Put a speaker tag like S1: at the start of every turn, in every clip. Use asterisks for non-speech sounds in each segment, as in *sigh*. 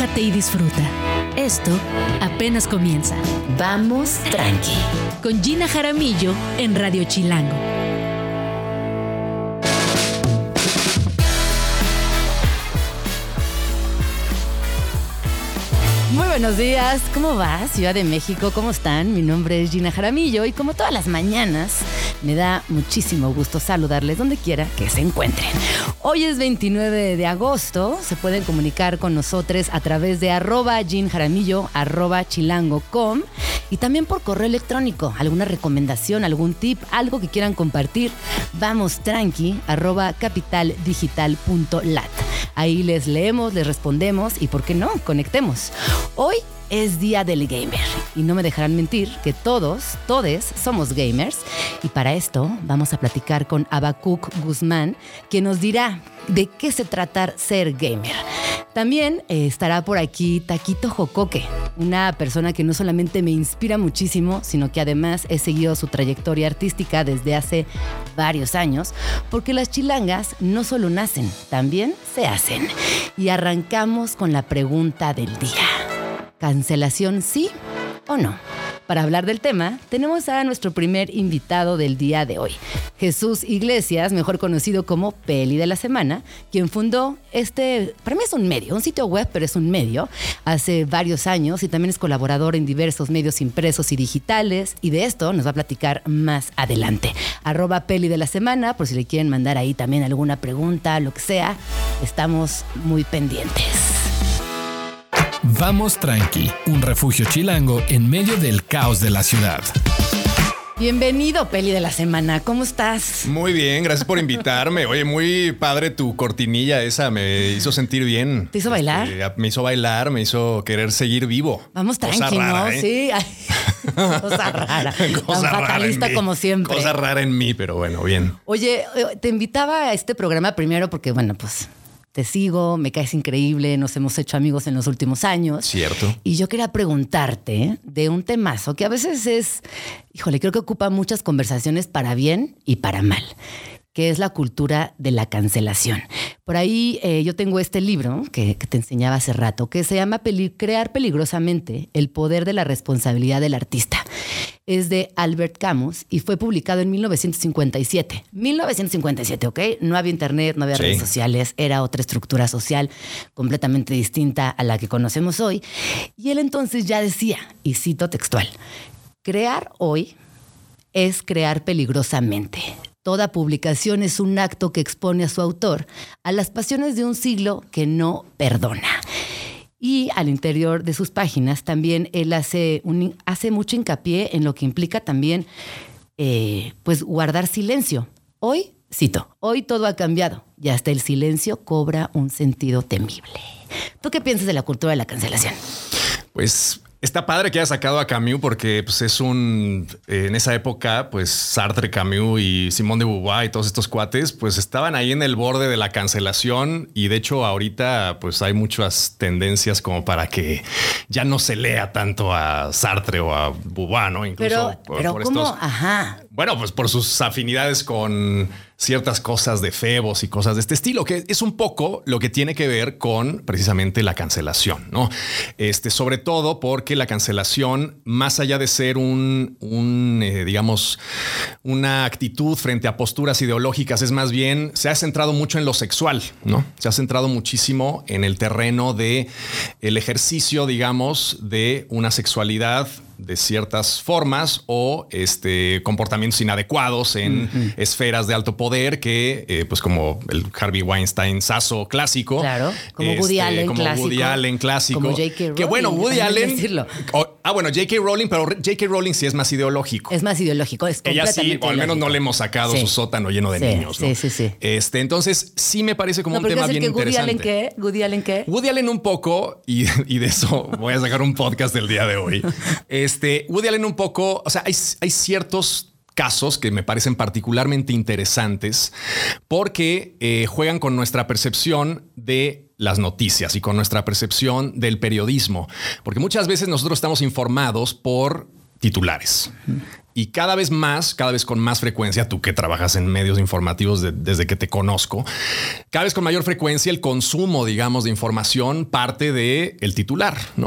S1: relájate y disfruta. Esto apenas comienza.
S2: Vamos tranqui.
S1: Con Gina Jaramillo en Radio Chilango.
S2: Muy buenos días, ¿cómo va? Ciudad de México, ¿cómo están? Mi nombre es Gina Jaramillo y como todas las mañanas, me da muchísimo gusto saludarles donde quiera que se encuentren. Hoy es 29 de agosto, se pueden comunicar con nosotros a través de arroba arroba chilango.com y también por correo electrónico. ¿Alguna recomendación, algún tip, algo que quieran compartir? Vamos tranqui, arroba capitaldigital.lat. Ahí les leemos, les respondemos y, ¿por qué no? Conectemos. Hoy es Día del Gamer y no me dejarán mentir que todos, todes somos gamers y para esto vamos a platicar con Abacuc Guzmán, quien nos dirá de qué se trata ser gamer. También eh, estará por aquí Taquito Jocoque, una persona que no solamente me inspira muchísimo, sino que además he seguido su trayectoria artística desde hace varios años, porque las chilangas no solo nacen, también se hacen. Y arrancamos con la pregunta del día. ¿Cancelación sí o no? Para hablar del tema, tenemos a nuestro primer invitado del día de hoy, Jesús Iglesias, mejor conocido como Peli de la Semana, quien fundó este, para mí es un medio, un sitio web, pero es un medio, hace varios años y también es colaborador en diversos medios impresos y digitales, y de esto nos va a platicar más adelante. Arroba Peli de la Semana, por si le quieren mandar ahí también alguna pregunta, lo que sea, estamos muy pendientes.
S3: Vamos Tranqui, un refugio chilango en medio del caos de la ciudad.
S2: Bienvenido, Peli de la Semana. ¿Cómo estás?
S4: Muy bien, gracias por invitarme. Oye, muy padre tu cortinilla esa, me hizo sentir bien.
S2: ¿Te hizo bailar?
S4: Este, me hizo bailar, me hizo querer seguir vivo.
S2: Vamos tranqui, ¿no?
S4: ¿eh?
S2: Sí. *laughs* cosa *laughs* rara.
S4: Cosa
S2: Tan
S4: rara
S2: fatalista
S4: en mí.
S2: como siempre.
S4: Cosa rara en mí, pero bueno, bien.
S2: Oye, eh, te invitaba a este programa primero porque, bueno, pues te sigo, me caes increíble, nos hemos hecho amigos en los últimos años.
S4: Cierto.
S2: Y yo quería preguntarte de un temazo que a veces es, híjole, creo que ocupa muchas conversaciones para bien y para mal que es la cultura de la cancelación. Por ahí eh, yo tengo este libro que, que, te enseñaba hace rato, que se llama Peli Crear peligrosamente, el poder de la responsabilidad del artista. Es de Albert Camus y fue publicado en 1957. 1957, ¿ok? No había internet, no había
S4: Sí.
S2: redes sociales, era otra estructura social completamente distinta a la que conocemos hoy. Y él entonces ya decía, y cito textual, crear hoy es crear peligrosamente. Toda publicación es un acto que expone a su autor a las pasiones de un siglo que no perdona. Y al interior de sus páginas también él hace, mucho hincapié en lo que implica también eh, pues guardar silencio. Hoy, cito, hoy todo ha cambiado y hasta el silencio cobra un sentido temible. ¿Tú qué piensas de la cultura de la cancelación?
S4: Pues está padre que haya sacado a Camus porque pues, es un. eh, en esa época, pues Sartre, Camus y Simón de Beauvoir y todos estos cuates, pues estaban ahí en el borde de la cancelación. Y de hecho, ahorita, pues hay muchas tendencias como para que ya no se lea tanto a Sartre o a Beauvoir, ¿no? Incluso
S2: Pero,
S4: por-
S2: pero
S4: por
S2: ¿cómo?
S4: estos-
S2: Ajá.
S4: Bueno, pues por sus afinidades con ciertas cosas de Febos y cosas de este estilo, que es un poco lo que tiene que ver con precisamente la cancelación, ¿no? Este, sobre todo porque la cancelación, más allá de ser un, un, eh, digamos, una actitud frente a posturas ideológicas, es más bien, se ha centrado mucho en lo sexual, ¿no? Se ha centrado muchísimo en el terreno de el ejercicio, digamos, de una sexualidad de ciertas formas o este, comportamientos inadecuados en esferas de alto poder que, eh, pues como el Harvey Weinstein saso clásico.
S2: Claro, como Woody
S4: este,
S2: Allen
S4: como
S2: clásico.
S4: Woody Allen clásico.
S2: Como J.K.
S4: Que bueno, Woody Allen.
S2: decirlo.
S4: o- ah, bueno, J.K. Rowling, pero J.K. Rowling sí es más ideológico.
S2: Es más ideológico, es
S4: Ella sí, o al menos no le hemos sacado
S2: Sí.
S4: su sótano lleno de
S2: Sí,
S4: niños. ¿no?
S2: sí, sí, sí.
S4: Este, entonces, sí me parece como
S2: No,
S4: un tema
S2: ¿qué
S4: bien
S2: que Woody
S4: interesante.
S2: Allen qué? ¿Woody Allen qué?
S4: Woody Allen un poco, y, y de eso voy a sacar un podcast el día de hoy. Este, Woody Allen un poco, o sea, hay, hay ciertos casos que me parecen particularmente interesantes porque eh, juegan con nuestra percepción de las noticias y con nuestra percepción del periodismo. Porque muchas veces nosotros estamos informados por titulares. y cada vez más, cada vez con más frecuencia, tú que trabajas en medios informativos desde que te conozco, cada vez con mayor frecuencia el consumo, digamos, de información parte de el titular, ¿no?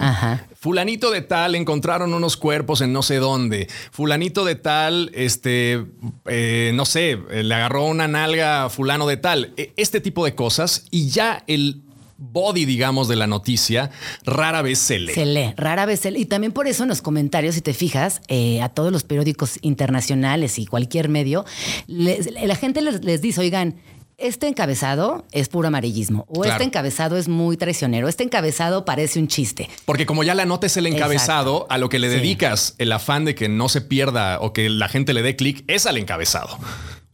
S4: Fulanito de tal encontraron unos cuerpos en no sé dónde. Fulanito de tal, este, eh, no sé, le agarró una nalga a fulano de tal. E, este tipo de cosas y ya el body, digamos, de la noticia, rara vez se lee.
S2: Se lee, rara vez se lee. Y también por eso en los comentarios, si te fijas, eh, a todos los periódicos internacionales y cualquier medio, la gente les, dice, oigan, este encabezado es puro amarillismo o este encabezado es muy traicionero, este encabezado parece un chiste.
S4: Porque como ya la nota es el encabezado, a lo que le dedicas el afán de que no se pierda o que la gente le dé clic es al encabezado.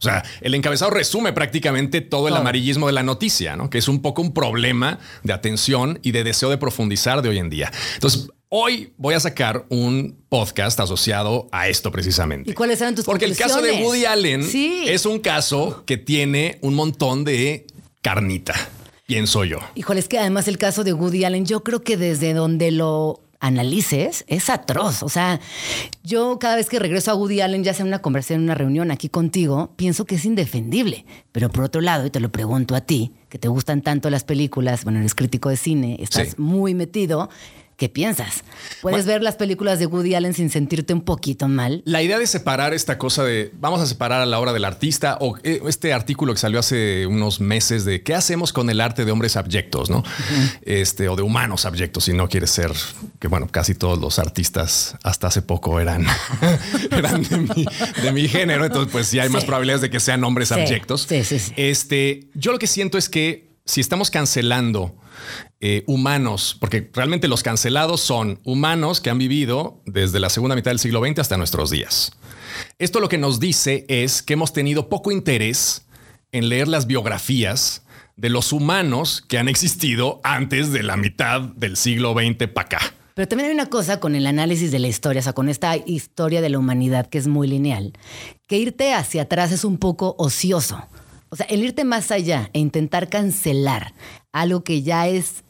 S4: O sea, el encabezado resume prácticamente todo el amarillismo de la noticia, ¿no? Que es un poco un problema de atención y de deseo de profundizar de hoy en día. Entonces, Hoy voy a sacar un podcast asociado a esto precisamente.
S2: ¿Y cuáles eran tus
S4: Porque el caso de Woody Allen es un caso que tiene un montón de carnita, pienso yo.
S2: Híjole, es que además el caso de Woody Allen, yo creo que desde donde lo analices, es atroz. O sea, yo cada vez que regreso a Woody Allen, ya sea una conversación, en una reunión aquí contigo, pienso que es indefendible. Pero por otro lado, y te lo pregunto a ti, que te gustan tanto las películas, bueno, eres crítico de cine, estás muy metido, ¿Qué piensas? ¿Puedes ver las películas de Woody Allen sin sentirte un poquito mal?
S4: La idea de separar esta cosa de vamos a separar a la obra del artista o eh, este artículo que salió hace unos meses de qué hacemos con el arte de hombres abyectos, ¿no? Este o de humanos abyectos, si no quieres ser que bueno, casi todos los artistas hasta hace poco eran, *laughs* eran de, mi, género, entonces pues sí hay más probabilidades de que sean hombres abyectos. Sí, sí, este, yo lo que siento es que si estamos cancelando eh, humanos, porque realmente los cancelados son humanos que han vivido desde la segunda mitad del siglo XX hasta nuestros días. Esto lo que nos dice es que hemos tenido poco interés en leer las biografías de los humanos que han existido antes de la mitad del siglo XX para acá.
S2: Pero también hay una cosa con el análisis de la historia, o sea, con esta historia de la humanidad que es muy lineal, que irte hacia atrás es un poco ocioso. O sea, el irte más allá e intentar cancelar algo que ya es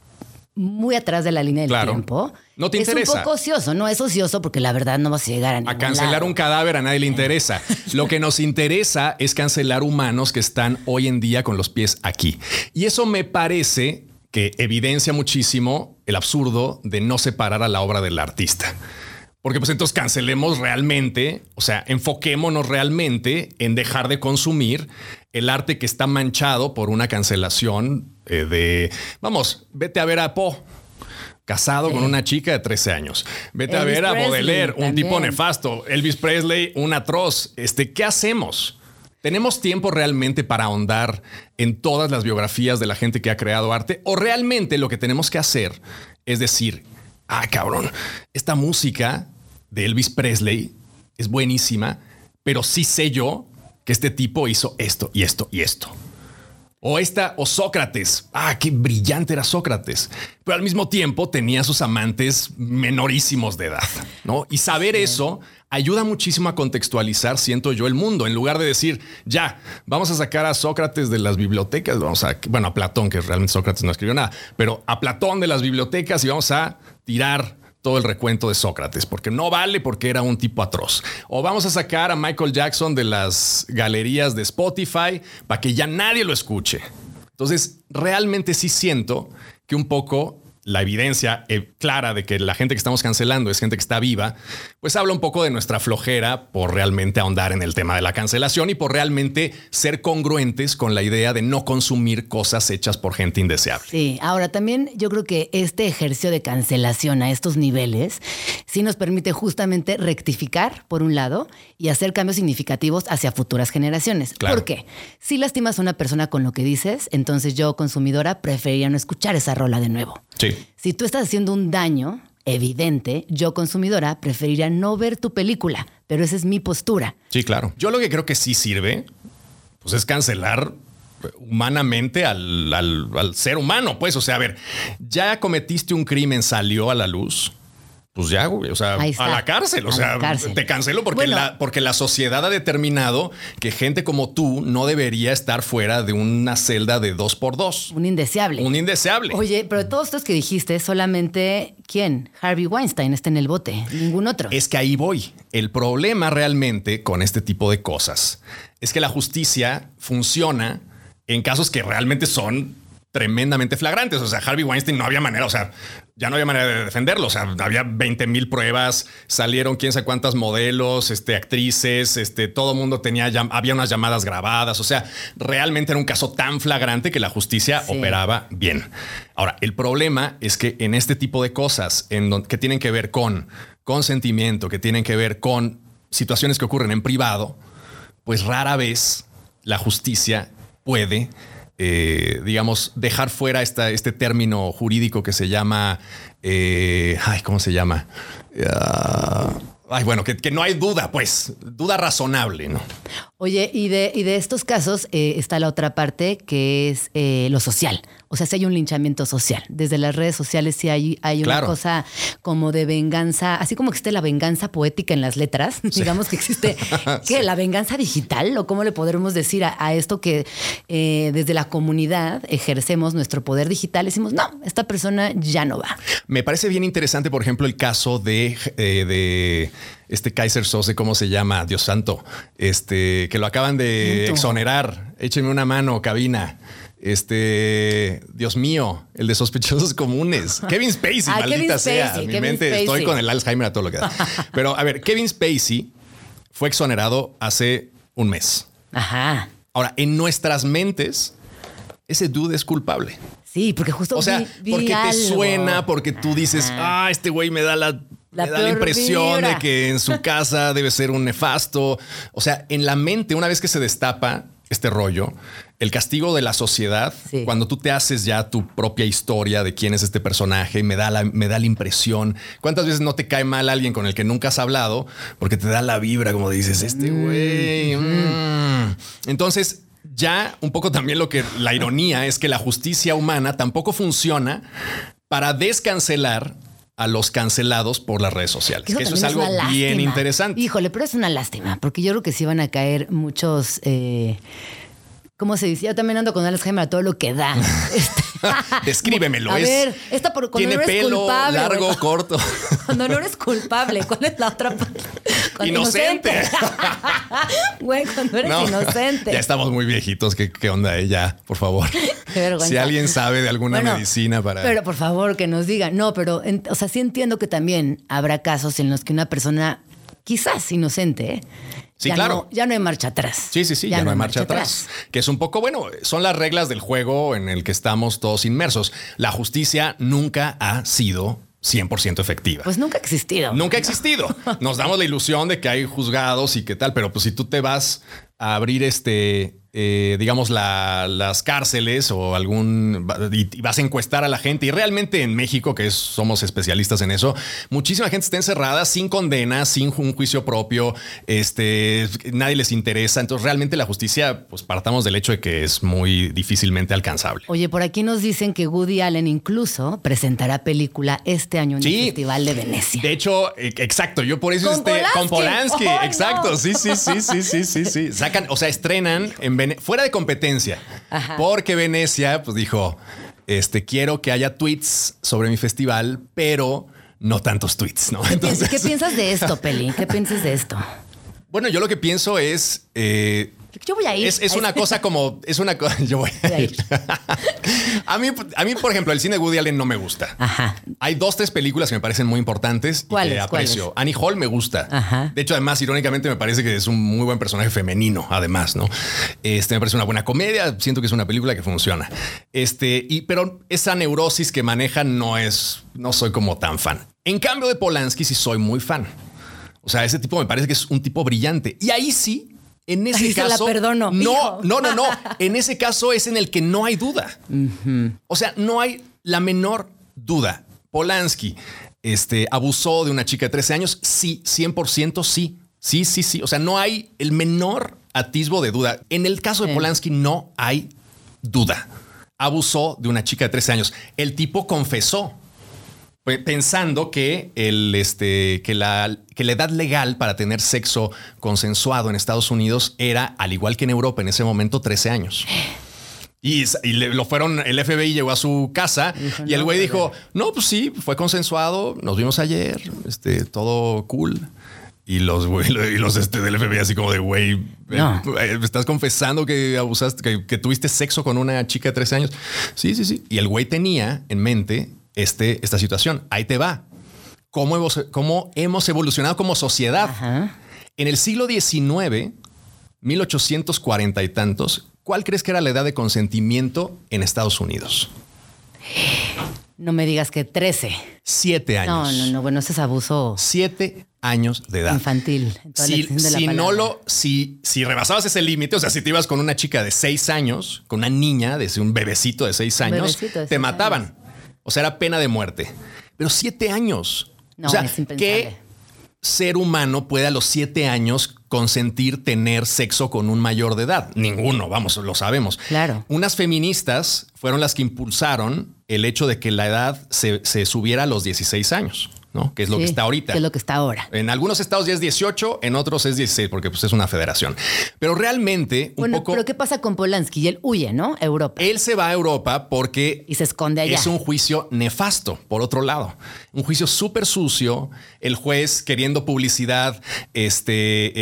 S2: muy atrás de la línea del tiempo.
S4: No te
S2: es
S4: interesa.
S2: un poco ocioso, no es ocioso porque la verdad no vas a llegar a
S4: A cancelar un cadáver a nadie le interesa. *laughs* Lo que nos interesa es cancelar humanos que están hoy en día con los pies aquí. Y eso me parece que evidencia muchísimo el absurdo de no separar a la obra del artista. Porque pues entonces cancelemos realmente, o sea, enfoquémonos realmente en dejar de consumir el arte que está manchado por una cancelación eh, de, vamos, vete a ver a Poe casado con una chica de 13 años. Vete a ver a Baudelaire, un tipo nefasto. Elvis Presley, un atroz. Este, ¿qué hacemos? ¿Tenemos tiempo realmente para ahondar en todas las biografías de la gente que ha creado arte? ¿O realmente lo que tenemos que hacer es decir, ah, cabrón, esta música de Elvis Presley es buenísima, pero sí sé yo que este tipo hizo esto y esto y esto. O esta, o Sócrates. Ah, qué brillante era Sócrates. Pero al mismo tiempo tenía sus amantes menorísimos de edad, ¿no? Y saber eso ayuda muchísimo a contextualizar, siento yo, el mundo. En lugar de decir, ya, vamos a sacar a Sócrates de las bibliotecas, vamos a, bueno, a Platón, que realmente Sócrates no escribió nada, pero a Platón de las bibliotecas y vamos a tirar todo el recuento de Sócrates, porque no vale porque era un tipo atroz. O vamos a sacar a Michael Jackson de las galerías de Spotify para que ya nadie lo escuche. Entonces, realmente sí siento que un poco la evidencia eh, clara de que la gente que estamos cancelando es gente que está viva, pues habla un poco de nuestra flojera por realmente ahondar en el tema de la cancelación y por realmente ser congruentes con la idea de no consumir cosas hechas por gente indeseable.
S2: Sí, ahora también yo creo que este ejercicio de cancelación a estos niveles sí nos permite justamente rectificar, por un lado, y hacer cambios significativos hacia futuras generaciones. ¿Por qué? Si lastimas a una persona con lo que dices, entonces yo, consumidora, preferiría no escuchar esa rola de nuevo.
S4: Sí.
S2: Si tú estás haciendo un daño evidente, yo consumidora preferiría no ver tu película, pero esa es mi postura.
S4: Sí, claro. Yo lo que creo que sí sirve, pues es cancelar humanamente al, al, ser humano, pues, o sea, a ver, ya cometiste un crimen, salió a la luz, pues ya, güey, o sea, a la cárcel, o
S2: A
S4: sea,
S2: cárcel.
S4: te cancelo porque,
S2: Bueno.
S4: la, porque la sociedad ha determinado que gente como tú no debería estar fuera de una celda de dos por dos.
S2: Un indeseable.
S4: Un indeseable.
S2: Oye, pero de todos estos que dijiste, solamente quién? Harvey Weinstein está en el bote, ningún otro.
S4: Es que ahí voy. El problema realmente con este tipo de cosas es que la justicia funciona en casos que realmente son tremendamente flagrantes. O sea, Harvey Weinstein no había manera, o sea, ya no había manera de defenderlo. O sea, había 20 mil pruebas, salieron quién sabe cuántas modelos, este, actrices, este, todo mundo tenía, había unas llamadas grabadas. O sea, realmente era un caso tan flagrante que la justicia
S2: Sí.
S4: operaba bien. Ahora, el problema es que en este tipo de cosas en que tienen que ver con consentimiento, que tienen que ver con situaciones que ocurren en privado, pues rara vez la justicia puede, eh, digamos, dejar fuera esta, este término jurídico que se llama, eh, ay, ¿cómo se llama? Ah, ay, bueno, que, no hay duda, pues, duda razonable, ¿no?
S2: Oye, y de, y de estos casos eh, está la otra parte que es eh, lo social. O sea, si hay un linchamiento social. Desde las redes sociales sí hay, hay una cosa como de venganza, así como existe la venganza poética en las letras, *laughs* digamos que existe *laughs* ¿qué? la venganza digital o cómo le podremos decir a, a esto que eh, desde la comunidad ejercemos nuestro poder digital, decimos, no, esta persona ya no va.
S4: Me parece bien interesante, por ejemplo, el caso de, eh, de este Kaiser Sose, ¿cómo se llama? Dios santo, este que lo acaban de exonerar. Échenme una mano, cabina. Este, Dios mío, el de sospechosos comunes. *laughs* Kevin Spacey,
S2: Ah,
S4: maldita
S2: Kevin
S4: sea.
S2: Spacey,
S4: Mi
S2: Kevin
S4: mente, estoy con el Alzheimer a todo lo que da. *laughs* Pero a ver, Kevin Spacey fue exonerado hace un mes.
S2: Ajá.
S4: Ahora, en nuestras mentes, ese dude es culpable.
S2: Sí, porque justo
S4: O sea,
S2: vi- vi
S4: porque te suena, porque tú dices, ah, este güey me da la,
S2: La
S4: me da la impresión
S2: vibra.
S4: de que en su *laughs* casa debe ser un nefasto. O sea, en la mente, una vez que se destapa este rollo, el castigo de la sociedad,
S2: Sí.
S4: cuando tú te haces ya tu propia historia de quién es este personaje, me da, la, me da la impresión. ¿Cuántas veces no te cae mal alguien con el que nunca has hablado? Porque te da la vibra, como dices, este güey. mm". Entonces, ya un poco también lo que la ironía es que la justicia humana tampoco funciona para descancelar a los cancelados por las redes sociales.
S2: Que
S4: eso es algo bien interesante.
S2: Híjole, pero es una lástima, porque yo creo que sí van a caer muchos. eh, ¿Cómo se dice? Yo también ando con Alzheimer a todo lo que da. *laughs* Este, *laughs*
S4: Descríbemelo.
S2: A
S4: es-
S2: ver, esta por, cuando
S4: tiene
S2: no eres
S4: pelo
S2: culpable.
S4: largo,
S2: güey.
S4: corto. *laughs*
S2: Cuando no eres culpable, ¿cuál es la otra parte? Cuando-
S4: Inocente.
S2: Güey, cuando eres
S4: No,
S2: inocente.
S4: Ya estamos muy viejitos. ¿Qué, qué onda? eh? Ya, por favor.
S2: Qué vergüenza.
S4: Si alguien sabe de alguna
S2: Bueno,
S4: medicina para.
S2: Pero por favor, que nos digan. No, pero, en- o sea, sí entiendo que también habrá casos en los que una persona, quizás inocente, ¿eh?
S4: Sí,
S2: ya
S4: claro.
S2: no- ya no hay marcha atrás.
S4: Sí, sí, sí, ya, no hay marcha atrás. Que es un poco, bueno, son las reglas del juego en el que estamos todos inmersos. La justicia nunca ha sido 100% efectiva.
S2: Pues nunca ha existido.
S4: Nunca ha existido. *laughs* Nos damos la ilusión de que hay juzgados y qué tal, pero pues si tú te vas a abrir este, eh, digamos, la- las cárceles o algún, y, vas a encuestar a la gente y realmente en México, que es- somos especialistas en eso, muchísima gente está encerrada sin condena, sin un juicio propio, este, nadie les interesa. Entonces realmente la justicia, pues partamos del hecho de que es muy difícilmente alcanzable.
S2: Oye, por aquí nos dicen que Woody Allen incluso presentará película este año en
S4: Sí.
S2: el Festival de Venecia.
S4: De hecho, eh, exacto. Yo por eso
S2: Con
S4: este con
S2: Polanski.
S4: Polanski.
S2: ¡Oh,
S4: exacto.
S2: no!
S4: Sí, sí, sí, sí, sí, sí, sí. Sacan, o sea, estrenan en Fuera de competencia.
S2: Ajá.
S4: Porque Venecia, pues dijo, este, quiero que haya tweets sobre mi festival, pero no tantos tweets, ¿no?
S2: ¿Qué,
S4: Entonces,
S2: piensas, qué piensas de esto, *laughs* Peli? ¿Qué piensas de esto?
S4: bueno, yo lo que pienso es. eh,
S2: Yo voy a ir.
S4: es, es una cosa como. Es una cosa. *laughs* Yo voy
S2: Voy
S4: a ir. *laughs* a, mí, a mí, por ejemplo, el cine de Woody Allen no me gusta.
S2: Ajá.
S4: Hay dos, tres películas que me parecen muy importantes y aprecio. Annie Hall me gusta.
S2: Ajá.
S4: De hecho, además, irónicamente, me parece que es un muy buen personaje femenino, además, ¿no? Este me parece una buena comedia. Siento que es una película que funciona. Este, y, pero esa neurosis que manejan no es, no soy como tan fan. En cambio de Polanski, sí soy muy fan. O sea, ese tipo me parece que es un tipo brillante. Y ahí sí, en ese
S2: Ahí se la
S4: caso.
S2: perdono,
S4: No,
S2: hijo.
S4: no, no, no. *laughs* En ese caso es en el que no hay duda. O sea, no hay la menor duda. Polanski este, abusó de una chica de 13 años. Sí, 100% sí. Sí, sí, sí. O sea, no hay el menor atisbo de duda. En el caso de
S2: Sí.
S4: Polanski no hay duda. Abusó de una chica de 13 años. El tipo confesó. Pe- pensando que, el, este, que, la, que la edad legal para tener sexo consensuado en Estados Unidos era, al igual que en Europa en ese momento, 13 años. Y, y le- lo fueron, el FBI llegó a su casa
S2: Dijo,
S4: y el
S2: "No,
S4: güey dijo, no, pues sí, fue consensuado, nos vimos ayer, este, todo cool. Y los, güey, y los este, del FBI así como de, güey, eh,
S2: No.
S4: eh, ¿me estás confesando que abusaste, que, que tuviste sexo con una chica de 13 años? Sí, sí, sí. Y el güey tenía en mente este, esta situación. Ahí te va. ¿Cómo hemos, cómo hemos evolucionado como sociedad?
S2: Ajá.
S4: En el siglo XIX, 1840 y tantos, ¿cuál crees que era la edad de consentimiento en Estados Unidos?
S2: No me digas que 13.
S4: Siete
S2: No,
S4: años.
S2: no, no. Bueno, ese es abuso
S4: Siete años de edad.
S2: infantil. en toda la
S4: Si,
S2: extensión de la
S4: si no lo, si, si rebasabas ese límite, o sea, si te ibas con una chica de seis años, con una niña, de un bebecito de seis años, te mataban. O sea, era pena de muerte. Pero siete años.
S2: No,
S4: o sea,
S2: es impensable.
S4: ¿qué ser humano puede a los siete años consentir tener sexo con un mayor de edad? Ninguno, vamos, lo sabemos.
S2: Claro.
S4: Unas feministas fueron las que impulsaron el hecho de que la edad se, se subiera a los 16 años, ¿no? Que es lo que está ahorita.
S2: Que es lo que está ahora.
S4: En algunos estados ya es 18, en otros es 16, porque pues, es una federación. Pero realmente, un
S2: Bueno,
S4: poco,
S2: pero ¿qué pasa con Polanski? Y él huye, ¿no? A Europa.
S4: él se va a Europa porque
S2: Y se esconde allá.
S4: es un juicio nefasto, por otro lado. Un juicio súper sucio. El juez, queriendo publicidad, este,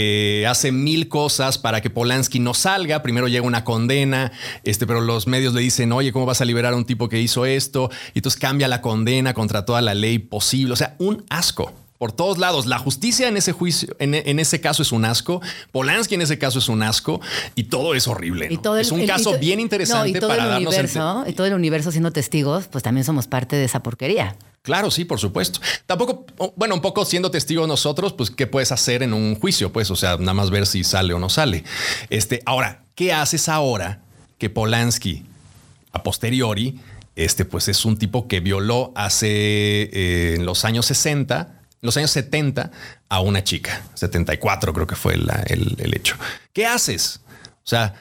S4: eh, hace mil cosas para que Polanski no salga. Primero llega una condena, este, pero los medios le dicen, oye, ¿cómo vas a liberar a un tipo que hizo esto? Y entonces cambia la condena contra toda la ley posible. O sea, un asco. Por todos lados, la justicia en ese juicio, en, en ese caso es un asco, Polanski en ese caso es un asco y todo es horrible.
S2: Y todo el-
S4: es un
S2: el-
S4: caso
S2: to-
S4: bien interesante
S2: no, y todo
S4: para
S2: el universo, Y todo el universo siendo testigos, pues también somos parte de esa porquería.
S4: Claro, sí, por supuesto. Tampoco, bueno, un poco siendo testigos nosotros, pues, ¿qué puedes hacer en un juicio? Pues, o sea, nada más ver si sale o no sale. Este, ahora, ¿qué haces ahora que Polanski, a posteriori, este, pues es un tipo que violó hace eh, en los años 60, en los años 70 a una chica, 74 creo que fue la- el, el hecho. ¿Qué haces? O sea,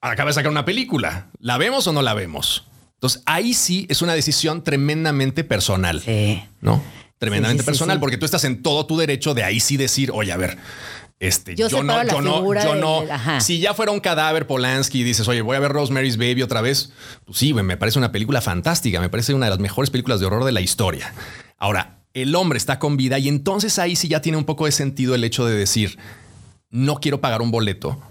S4: acaba de sacar una película. ¿La vemos o no la vemos? Entonces ahí sí es una decisión tremendamente personal.
S2: Sí.
S4: ¿no? Tremendamente
S2: Sí, sí, sí,
S4: personal, porque tú estás en todo tu derecho de ahí sí decir, oye, a ver, este,
S2: Yo
S4: yo, no, yo no, yo no. Si ya fuera un cadáver Polanski y dices, oye, voy a ver Rosemary's Baby otra vez, pues sí, me parece una película fantástica, me parece una de las mejores películas de horror de la historia. Ahora, el hombre está con vida y entonces ahí sí ya tiene un poco de sentido el hecho de decir, no quiero pagar un boleto.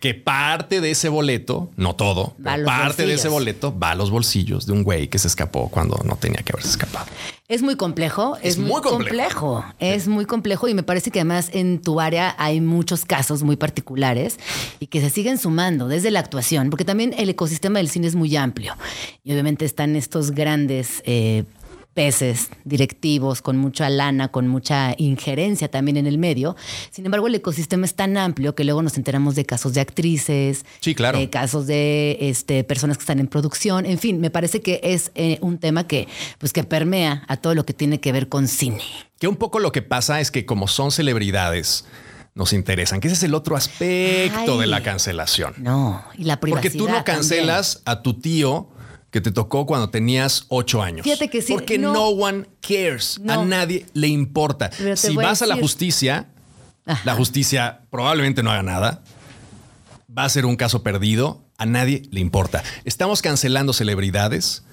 S4: Que parte de ese boleto, no todo, pero parte de ese boleto va a los bolsillos de un güey que se escapó cuando no tenía que haberse escapado.
S2: Es muy complejo, es,
S4: Es
S2: muy
S4: muy
S2: complejo.
S4: complejo.
S2: es muy complejo y me parece que además en tu área hay muchos casos muy particulares y que se siguen sumando desde la actuación, porque también el ecosistema del cine es muy amplio y obviamente están estos grandes eh, peces directivos con mucha lana, con mucha injerencia también en el medio. Sin embargo, el ecosistema es tan amplio que luego nos enteramos de casos de actrices,
S4: Sí, claro.
S2: de casos de este, personas que están en producción. En fin, me parece que es eh, un tema que, pues, que permea a todo lo que tiene que ver con cine.
S4: Que un poco lo que pasa es que como son celebridades, nos interesan, que ese es el otro aspecto
S2: Ay.
S4: de la cancelación.
S2: No, y la privacidad.
S4: Porque tú no cancelas a tu tío que te tocó cuando tenías ocho años.
S2: Fíjate que sí,
S4: Porque
S2: no.
S4: no, one cares. A nadie le importa. Si
S2: a
S4: vas a la justicia,
S2: Ajá.
S4: la justicia probablemente no haga nada. Va a ser un caso perdido. A nadie le importa. Estamos cancelando celebridades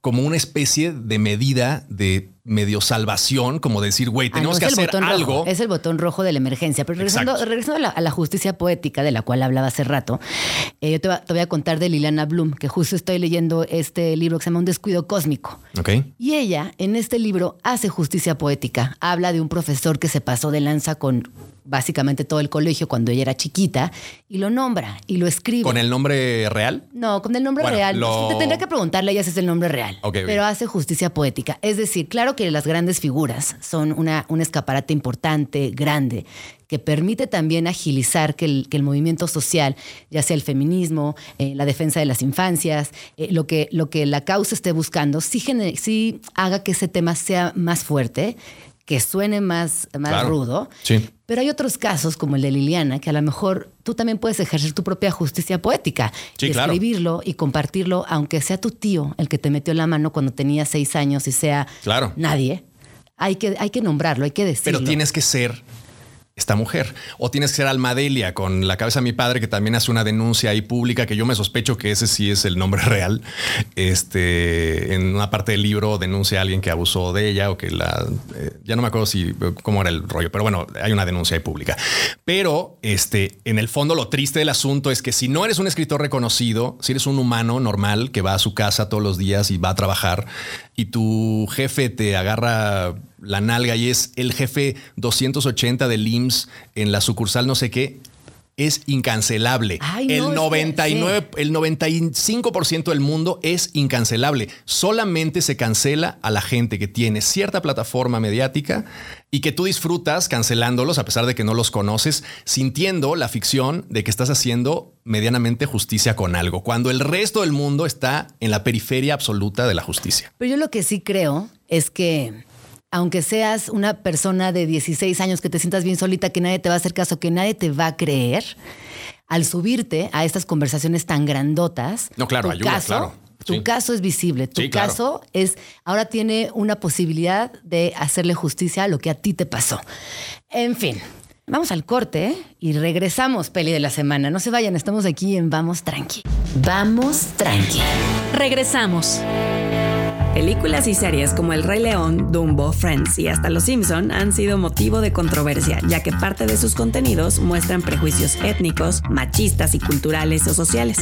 S4: como una especie de medida de medio salvación, como decir, güey,
S2: Ah,
S4: tenemos
S2: no,
S4: que hacer algo.
S2: rojo, es el botón rojo de la emergencia. Pero regresando, regresando a, la, a la justicia poética de la cual hablaba hace rato, eh, yo te, va- te voy a contar de Liliana Bloom, que justo estoy leyendo este libro que se llama Un descuido cósmico. Y ella, en este libro, hace justicia poética. Habla de un profesor que se pasó de lanza con básicamente todo el colegio cuando ella era chiquita y lo nombra y lo escribe.
S4: ¿Con el nombre real?
S2: No, con el nombre
S4: Bueno,
S2: real.
S4: lo-
S2: Te tendría que preguntarle a ella si es el nombre real. Pero hace justicia poética. Es decir, claro que las grandes figuras son una, un escaparate importante, grande, que permite también agilizar que el, que el movimiento social, ya sea el feminismo, eh, la defensa de las infancias, eh, lo, que, lo que la causa esté buscando, sí, sí haga que ese tema sea más fuerte que suene más, más
S4: Claro.
S2: rudo.
S4: Sí.
S2: Pero hay otros casos, como el de Liliana, que a lo mejor tú también puedes ejercer tu propia justicia poética.
S4: Sí,
S2: y
S4: claro.
S2: escribirlo y compartirlo, aunque sea tu tío el que te metió la mano cuando tenías seis años y sea
S4: Claro.
S2: nadie. Hay que, hay que nombrarlo, hay que decirlo.
S4: Pero tienes que ser esta mujer. O tienes que ser Almadelia con la cabeza de mi padre, que también hace una denuncia ahí pública, que yo me sospecho que ese sí es el nombre *laughs* real. Este, en una parte del libro denuncia a alguien que abusó de ella o que la... eh, ya no me acuerdo si cómo era el rollo, pero bueno, hay una denuncia ahí pública. Pero este, en el fondo lo triste del asunto es que si no eres un escritor reconocido, si eres un humano normal que va a su casa todos los días y va a trabajar y tu jefe te agarra la nalga y es el jefe 280 del IMSS en la sucursal no sé qué, es incancelable.
S2: Ay, no, es
S4: el
S2: que-
S4: 99, el 95% del mundo es incancelable. Solamente se cancela a la gente que tiene cierta plataforma mediática y que tú disfrutas cancelándolos a pesar de que no los conoces, sintiendo la ficción de que estás haciendo medianamente justicia con algo, cuando el resto del mundo está en la periferia absoluta de la justicia.
S2: Pero yo lo que sí creo es que aunque seas una persona de 16 años que te sientas bien solita, que nadie te va a hacer caso, que nadie te va a creer, al subirte a estas conversaciones tan grandotas,
S4: No, claro,
S2: tu
S4: ayuda,
S2: caso,
S4: claro.
S2: Tu
S4: Sí.
S2: caso es visible, tu
S4: Sí, claro.
S2: caso es ahora tiene una posibilidad de hacerle justicia a lo que a ti te pasó. En fin, vamos al corte ¿eh? y regresamos, peli de la semana. No se vayan, estamos aquí en Vamos Tranqui. Vamos Tranqui.
S1: Regresamos.
S5: Películas y series como El Rey León, Dumbo, Friends y hasta Los Simpson han sido motivo de controversia, ya que parte de sus contenidos muestran prejuicios étnicos, machistas y culturales o sociales.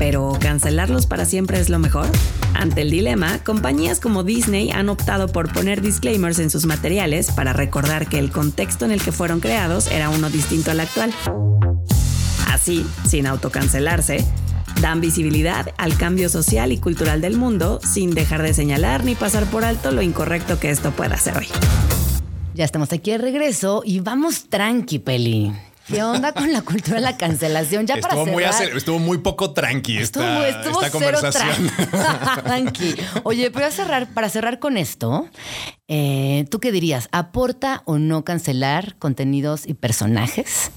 S5: Pero ¿cancelarlos para siempre es lo mejor? Ante el dilema, compañías como Disney han optado por poner disclaimers en sus materiales para recordar que el contexto en el que fueron creados era uno distinto al actual. Así, sin autocancelarse, dan visibilidad al cambio social y cultural del mundo sin dejar de señalar ni pasar por alto lo incorrecto que esto pueda hacer hoy.
S2: Ya estamos aquí de regreso y vamos tranqui, Peli. ¿Qué onda con la cultura de la cancelación? Ya para
S4: Estuvo muy,
S2: cerrar,
S4: estuvo muy poco tranqui
S2: estuvo,
S4: esta,
S2: estuvo
S4: esta
S2: cero
S4: conversación.
S2: tran- *laughs* tranqui. Oye, pero a cerrar, para cerrar con esto, eh, ¿tú qué dirías? ¿Aporta o no cancelar contenidos y personajes?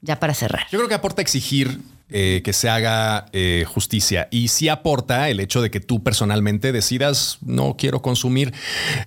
S2: Ya para cerrar.
S4: Yo creo que aporta exigir eh, que se haga eh, justicia y sí aporta el hecho de que tú personalmente decidas no quiero consumir,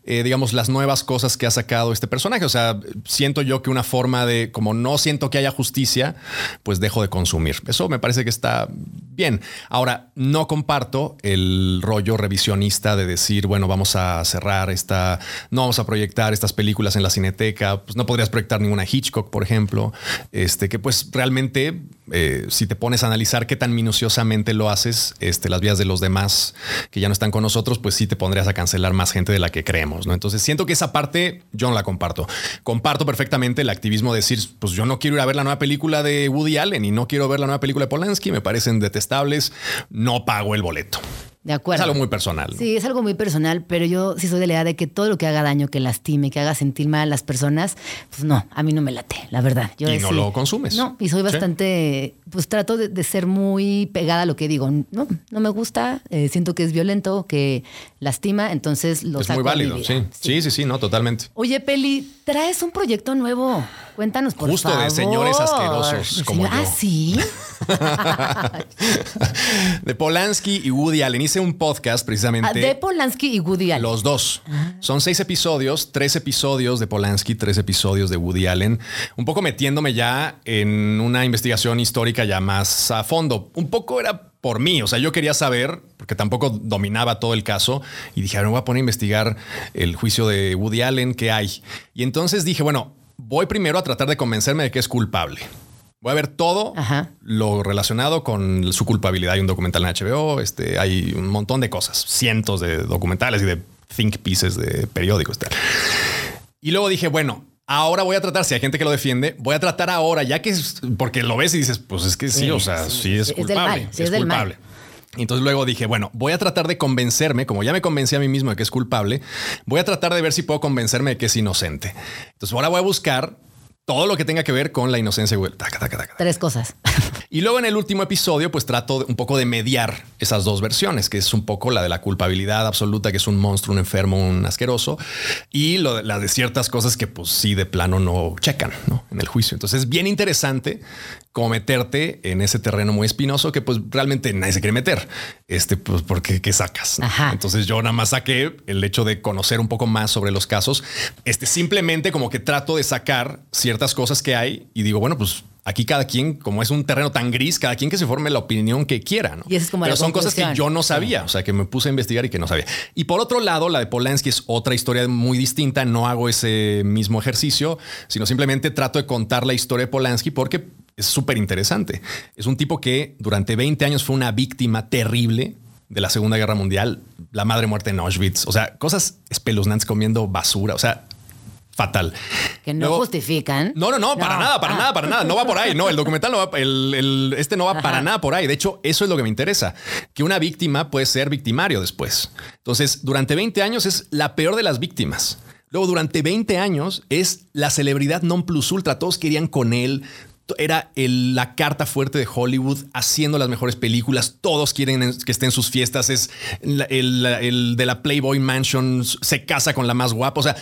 S4: eh, digamos, las nuevas cosas que ha sacado este personaje. O sea, siento yo que una forma de, como no siento que haya justicia, pues dejo de consumir. Eso me parece que está bien. Ahora, no comparto el rollo revisionista de decir, bueno, vamos a cerrar esta, no vamos a proyectar estas películas en la cineteca, pues no podrías proyectar ninguna Hitchcock, por ejemplo, este que pues realmente eh, si te pones a analizar qué tan minuciosamente lo haces, este, las vías de los demás que ya no están con nosotros, pues sí te pondrías a cancelar más gente de la que creemos, ¿no? Entonces siento que esa parte yo no la comparto. Comparto perfectamente el activismo de decir, pues yo no quiero ir a ver la nueva película de Woody Allen y no quiero ver la nueva película de Polanski, me parecen detestables, no pago el boleto.
S2: De
S4: Es
S2: acuerdo.
S4: algo muy personal. ¿no?
S2: Sí, es algo muy personal, pero yo sí soy de la idea de que todo lo que haga daño, que lastime, que haga sentir mal a las personas, pues no, a mí no me late, la verdad. Yo
S4: Y no lo consumes.
S2: No, y soy
S4: Sí.
S2: bastante, pues trato de, de ser muy pegada a lo que digo. No, no me gusta, eh, siento que es violento, que lastima, entonces lo
S4: Es
S2: saco
S4: muy
S2: de mi
S4: válido,
S2: vida.
S4: sí. Sí, sí, sí, no, totalmente.
S2: Oye, Peli, traes un proyecto nuevo. Cuéntanos, por
S4: Justo de
S2: favor.
S4: señores asquerosos
S2: De
S4: como
S2: señor-
S4: yo.
S2: Ah, sí. *laughs* *laughs*
S4: de Polanski y Woody Allen. Hice un podcast precisamente.
S2: Ah, de Polanski y Woody Allen.
S4: Los dos. Son seis episodios, tres episodios de Polanski, tres episodios de Woody Allen. Un poco metiéndome ya en una investigación histórica ya más a fondo. Un poco era por mí, o sea, yo quería saber, porque tampoco dominaba todo el caso, y dije, a ver, me voy a poner a investigar el juicio de Woody Allen, ¿qué hay? Y entonces dije, bueno, voy primero a tratar de convencerme de que es culpable. Voy a ver todo
S2: Ajá.
S4: lo relacionado con su culpabilidad. Hay un documental en HBO, este, hay un montón de cosas, cientos de documentales y de think pieces de periódicos. Tal. Y luego dije, bueno, ahora voy a tratar, si hay gente que lo defiende, voy a tratar ahora, ya que es, porque lo ves y dices, pues es que sí,
S2: Sí,
S4: o sea,
S2: sí,
S4: sí, es
S2: es
S4: culpable.
S2: mal, sí es
S4: culpable. Entonces luego dije, bueno, voy a tratar de convencerme, como ya me convencí a mí mismo de que es culpable, voy a tratar de ver si puedo convencerme de que es inocente. Entonces ahora voy a buscar todo lo que tenga que ver con la inocencia. güey. Taca, taca, taca.
S2: Tres cosas. *laughs*
S4: Y luego en el último episodio, pues trato de- un poco de mediar esas dos versiones, que es un poco la de la culpabilidad absoluta, que es un monstruo, un enfermo, un asqueroso, y lo de, la de ciertas cosas que pues sí de plano no checan ¿no? en el juicio. Entonces es bien interesante como meterte en ese terreno muy espinoso que pues realmente nadie se quiere meter. Este, pues porque ¿qué sacas?
S2: Ajá.
S4: Entonces yo nada más saqué el hecho de conocer un poco más sobre los casos. Este simplemente como que trato de sacar ciertas cosas que hay y digo, bueno, pues aquí cada quien, como es un terreno tan gris, cada quien que se forme la opinión que quiera. ¿no?
S2: Y es como
S4: Pero son cosas que yo no sabía, o sea, que me puse a investigar y que no sabía. Y por otro lado, la de Polanski es otra historia muy distinta. No hago ese mismo ejercicio, sino simplemente trato de contar la historia de Polanski porque es súper interesante. Es un tipo que durante 20 años fue una víctima terrible de la Segunda Guerra Mundial, la madre muerta en Auschwitz, o sea, cosas espeluznantes comiendo basura, o sea, fatal.
S2: Que no
S4: Luego-
S2: justifican.
S4: no, no, no, para nada, para
S2: Ah.
S4: nada, para nada. No va por ahí. No, el documental no va, el, el- este no va
S2: Ajá.
S4: para nada por ahí. De hecho, eso es lo que me interesa, que una víctima puede ser victimario después. Entonces, durante 20 años es la peor de las víctimas. Luego, durante 20 años es la celebridad non plus ultra. Todos querían con él. Era el- la carta fuerte de Hollywood haciendo las mejores películas. Todos quieren en- que esté en sus fiestas. Es el de la Playboy Mansion. Se casa con la más guapa. O sea,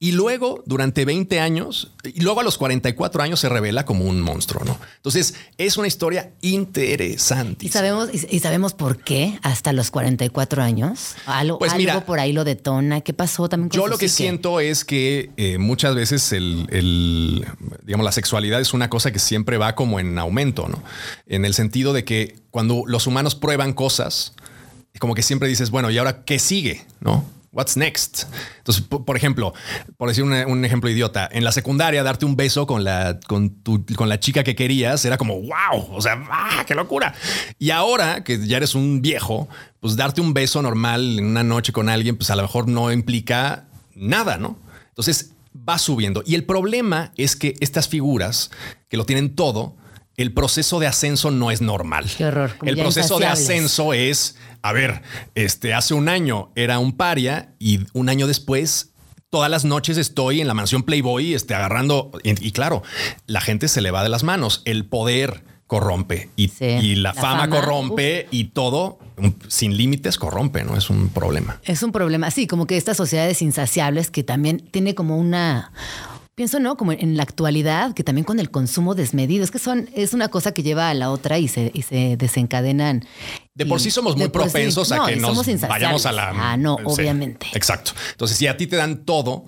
S4: y luego, durante 20 años, y luego a los 44 años se revela como un monstruo, ¿no? Entonces, es una historia interesante.
S2: Y sabemos, y, y sabemos por qué hasta los 44 años. Algo,
S4: Pues
S2: algo
S4: mira,
S2: por ahí lo detona. ¿Qué pasó también con
S4: Yo lo que
S2: psique?
S4: siento es que eh, muchas veces el, el, digamos, la sexualidad es una cosa que siempre va como en aumento, ¿no? En el sentido de que cuando los humanos prueban cosas, como que siempre dices, bueno, ¿y ahora qué sigue? ¿No? What's next? Entonces, po- por ejemplo, por decir un, un ejemplo idiota, en la secundaria darte un beso con la, con, tu- con la chica que querías era como, wow, o sea, ¡ah, qué locura. Y ahora que ya eres un viejo, pues darte un beso normal en una noche con alguien, pues a lo mejor no implica nada, ¿no? Entonces va subiendo. Y el problema es que estas figuras que lo tienen todo, el proceso de ascenso no es normal.
S2: Qué horror,
S4: El proceso de ascenso es, a ver, este hace un año era un paria y un año después todas las noches estoy en la mansión Playboy, este agarrando y, y claro, la gente se le va de las manos, el poder corrompe y,
S2: Sí.
S4: y la,
S2: La
S4: fama,
S2: fama,
S4: corrompe y todo sin límites corrompe, no es un problema.
S2: Es un problema, sí, como que estas sociedades insaciables que también tiene como una. Pienso, ¿no? Como en la actualidad, que también con el consumo desmedido, es que son, es una cosa que lleva a la otra y se, y se desencadenan.
S4: De por
S2: Y
S4: sí somos muy
S2: sí-
S4: propensos
S2: no,
S4: a que nos vayamos a la...
S2: Ah, no,
S4: Sí,
S2: obviamente.
S4: Exacto. Entonces, si a ti te dan todo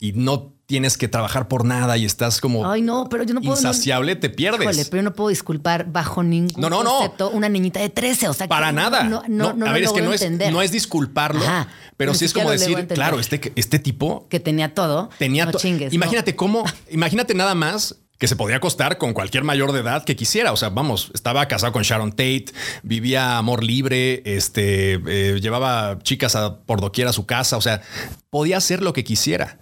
S4: y no tienes que trabajar por nada y estás como
S2: Ay, no, pero yo no puedo. no-
S4: insaciable, te pierdes.
S2: Híjole, pero yo no puedo disculpar bajo ningún
S4: No, no, no.
S2: concepto una niñita de 13. O sea,
S4: Para nada.
S2: No, no, no,
S4: a ver, es que no es, no es disculparlo,
S2: Ajá.
S4: pero sí es como decir, claro, este, este tipo
S2: Que tenía todo.
S4: tenía
S2: no
S4: to-
S2: chingues.
S4: Imagínate cómo, *laughs* imagínate nada más que se podía acostar con cualquier mayor de edad que quisiera. O sea, vamos, estaba casado con Sharon Tate, vivía amor libre, este, eh, llevaba chicas a, por doquier a su casa. O sea, podía hacer lo que quisiera.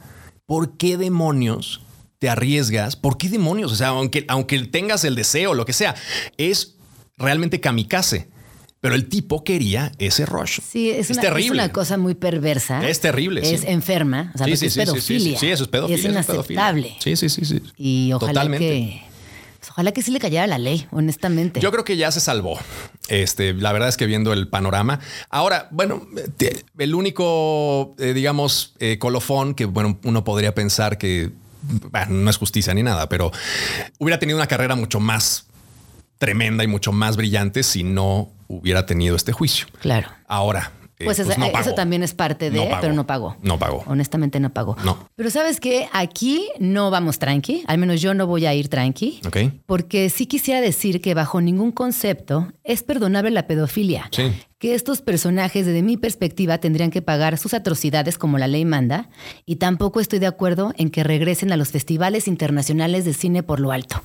S4: ¿Por qué demonios te arriesgas? ¿Por qué demonios? O sea, aunque, aunque tengas el deseo, lo que sea, es realmente kamikaze. Pero el tipo quería ese rush.
S2: Sí, es, una, es
S4: terrible.
S2: una cosa muy perversa.
S4: Es terrible,
S2: Es
S4: sí.
S2: enferma. O sea,
S4: Sí, sí,
S2: es
S4: sí, sí, sí,
S2: pedofilia.
S4: sí, sí, eso es pedofilia.
S2: Es
S4: eso es pedofilia.
S2: inaceptable.
S4: Sí, sí, sí, sí.
S2: Y ojalá
S4: Totalmente.
S2: que. Pues, ojalá que sí le cayera la ley, honestamente.
S4: Yo creo que ya se salvó. Este, la verdad es que viendo el panorama. Ahora, bueno, el único, eh, digamos, eh, colofón que bueno, uno podría pensar que bueno, no es justicia ni nada, pero hubiera tenido una carrera mucho más tremenda y mucho más brillante si no hubiera tenido este juicio.
S2: Claro.
S4: Ahora, eh,
S2: Pues, esa-
S4: no
S2: eso también es parte de,
S4: No pagó.
S2: pero no pagó.
S4: No pagó.
S2: Honestamente no pagó.
S4: No.
S2: Pero sabes que aquí no vamos tranqui, al menos yo no voy a ir tranqui.
S4: Ok.
S2: Porque sí quisiera decir que bajo ningún concepto es perdonable la pedofilia.
S4: Sí.
S2: Que estos personajes, desde mi perspectiva, tendrían que pagar sus atrocidades como la ley manda. Y tampoco estoy de acuerdo en que regresen a los festivales internacionales de cine por lo alto.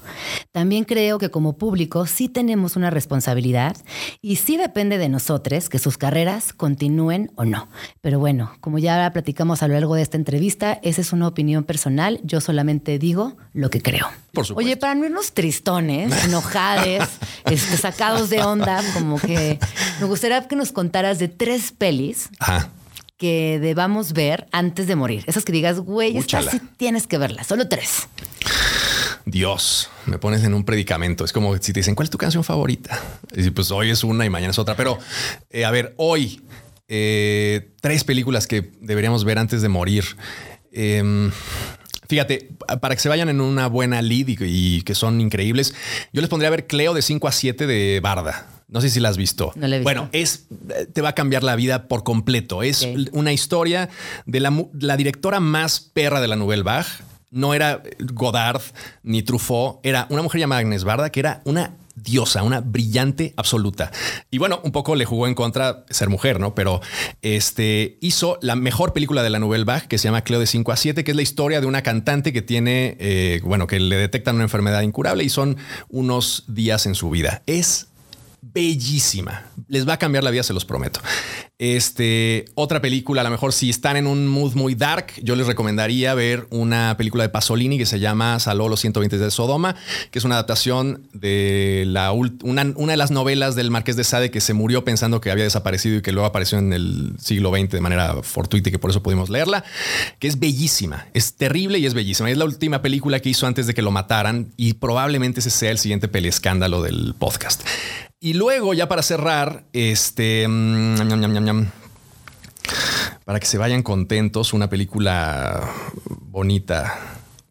S2: También creo que como público sí tenemos una responsabilidad y sí depende de nosotros que sus carreras continúen o no. Pero bueno, como ya platicamos a lo largo de esta entrevista, esa es una opinión personal. Yo solamente digo lo que creo.
S4: Por supuesto.
S2: Oye, para no irnos tristones, enojades, *laughs* este, sacados de onda, como que me gustaría que nos contaras de tres pelis
S4: Ajá.
S2: que debamos ver antes de morir. Esas que digas, güey, estas sí tienes que verlas. Solo tres.
S4: Dios, me pones en un predicamento. Es como si te dicen, ¿cuál es tu canción favorita? Y pues hoy es una y mañana es otra. Pero eh, a ver, hoy, eh, tres películas que deberíamos ver antes de morir. Em, fíjate, para que se vayan en una buena lead y, que son increíbles, yo les pondría a ver Cleo de 5 a 7 de Barda. No sé si la has visto.
S2: No la he visto.
S4: Bueno, es te va a cambiar la vida por completo. Es una historia de la, directora más perra de la Nouvelle Vague. No era Godard ni Truffaut, era una mujer llamada Agnes Barda que era una diosa, una brillante absoluta. Y bueno, un poco le jugó en contra ser mujer, ¿no? Pero este hizo la mejor película de la Nouvelle Vague que se llama Cleo de 5 a 7, que es la historia de una cantante que tiene, eh, bueno, que le detectan una enfermedad incurable y son unos días en su vida. Es bellísima. Les va a cambiar la vida, se los prometo. Este, otra película, a lo mejor si están en un mood muy dark, yo les recomendaría ver una película de Pasolini que se llama Saló los 120 de Sodoma, que es una adaptación de la una, una de las novelas del Marqués de Sade que se murió pensando que había desaparecido y que luego apareció en el siglo XX de manera fortuita y que por eso pudimos leerla, que es bellísima, es terrible y es bellísima. Es la última película que hizo antes de que lo mataran y probablemente ese sea el siguiente peliescándalo del podcast. Y luego, ya para cerrar, este. mm, para que se vayan contentos, una película bonita.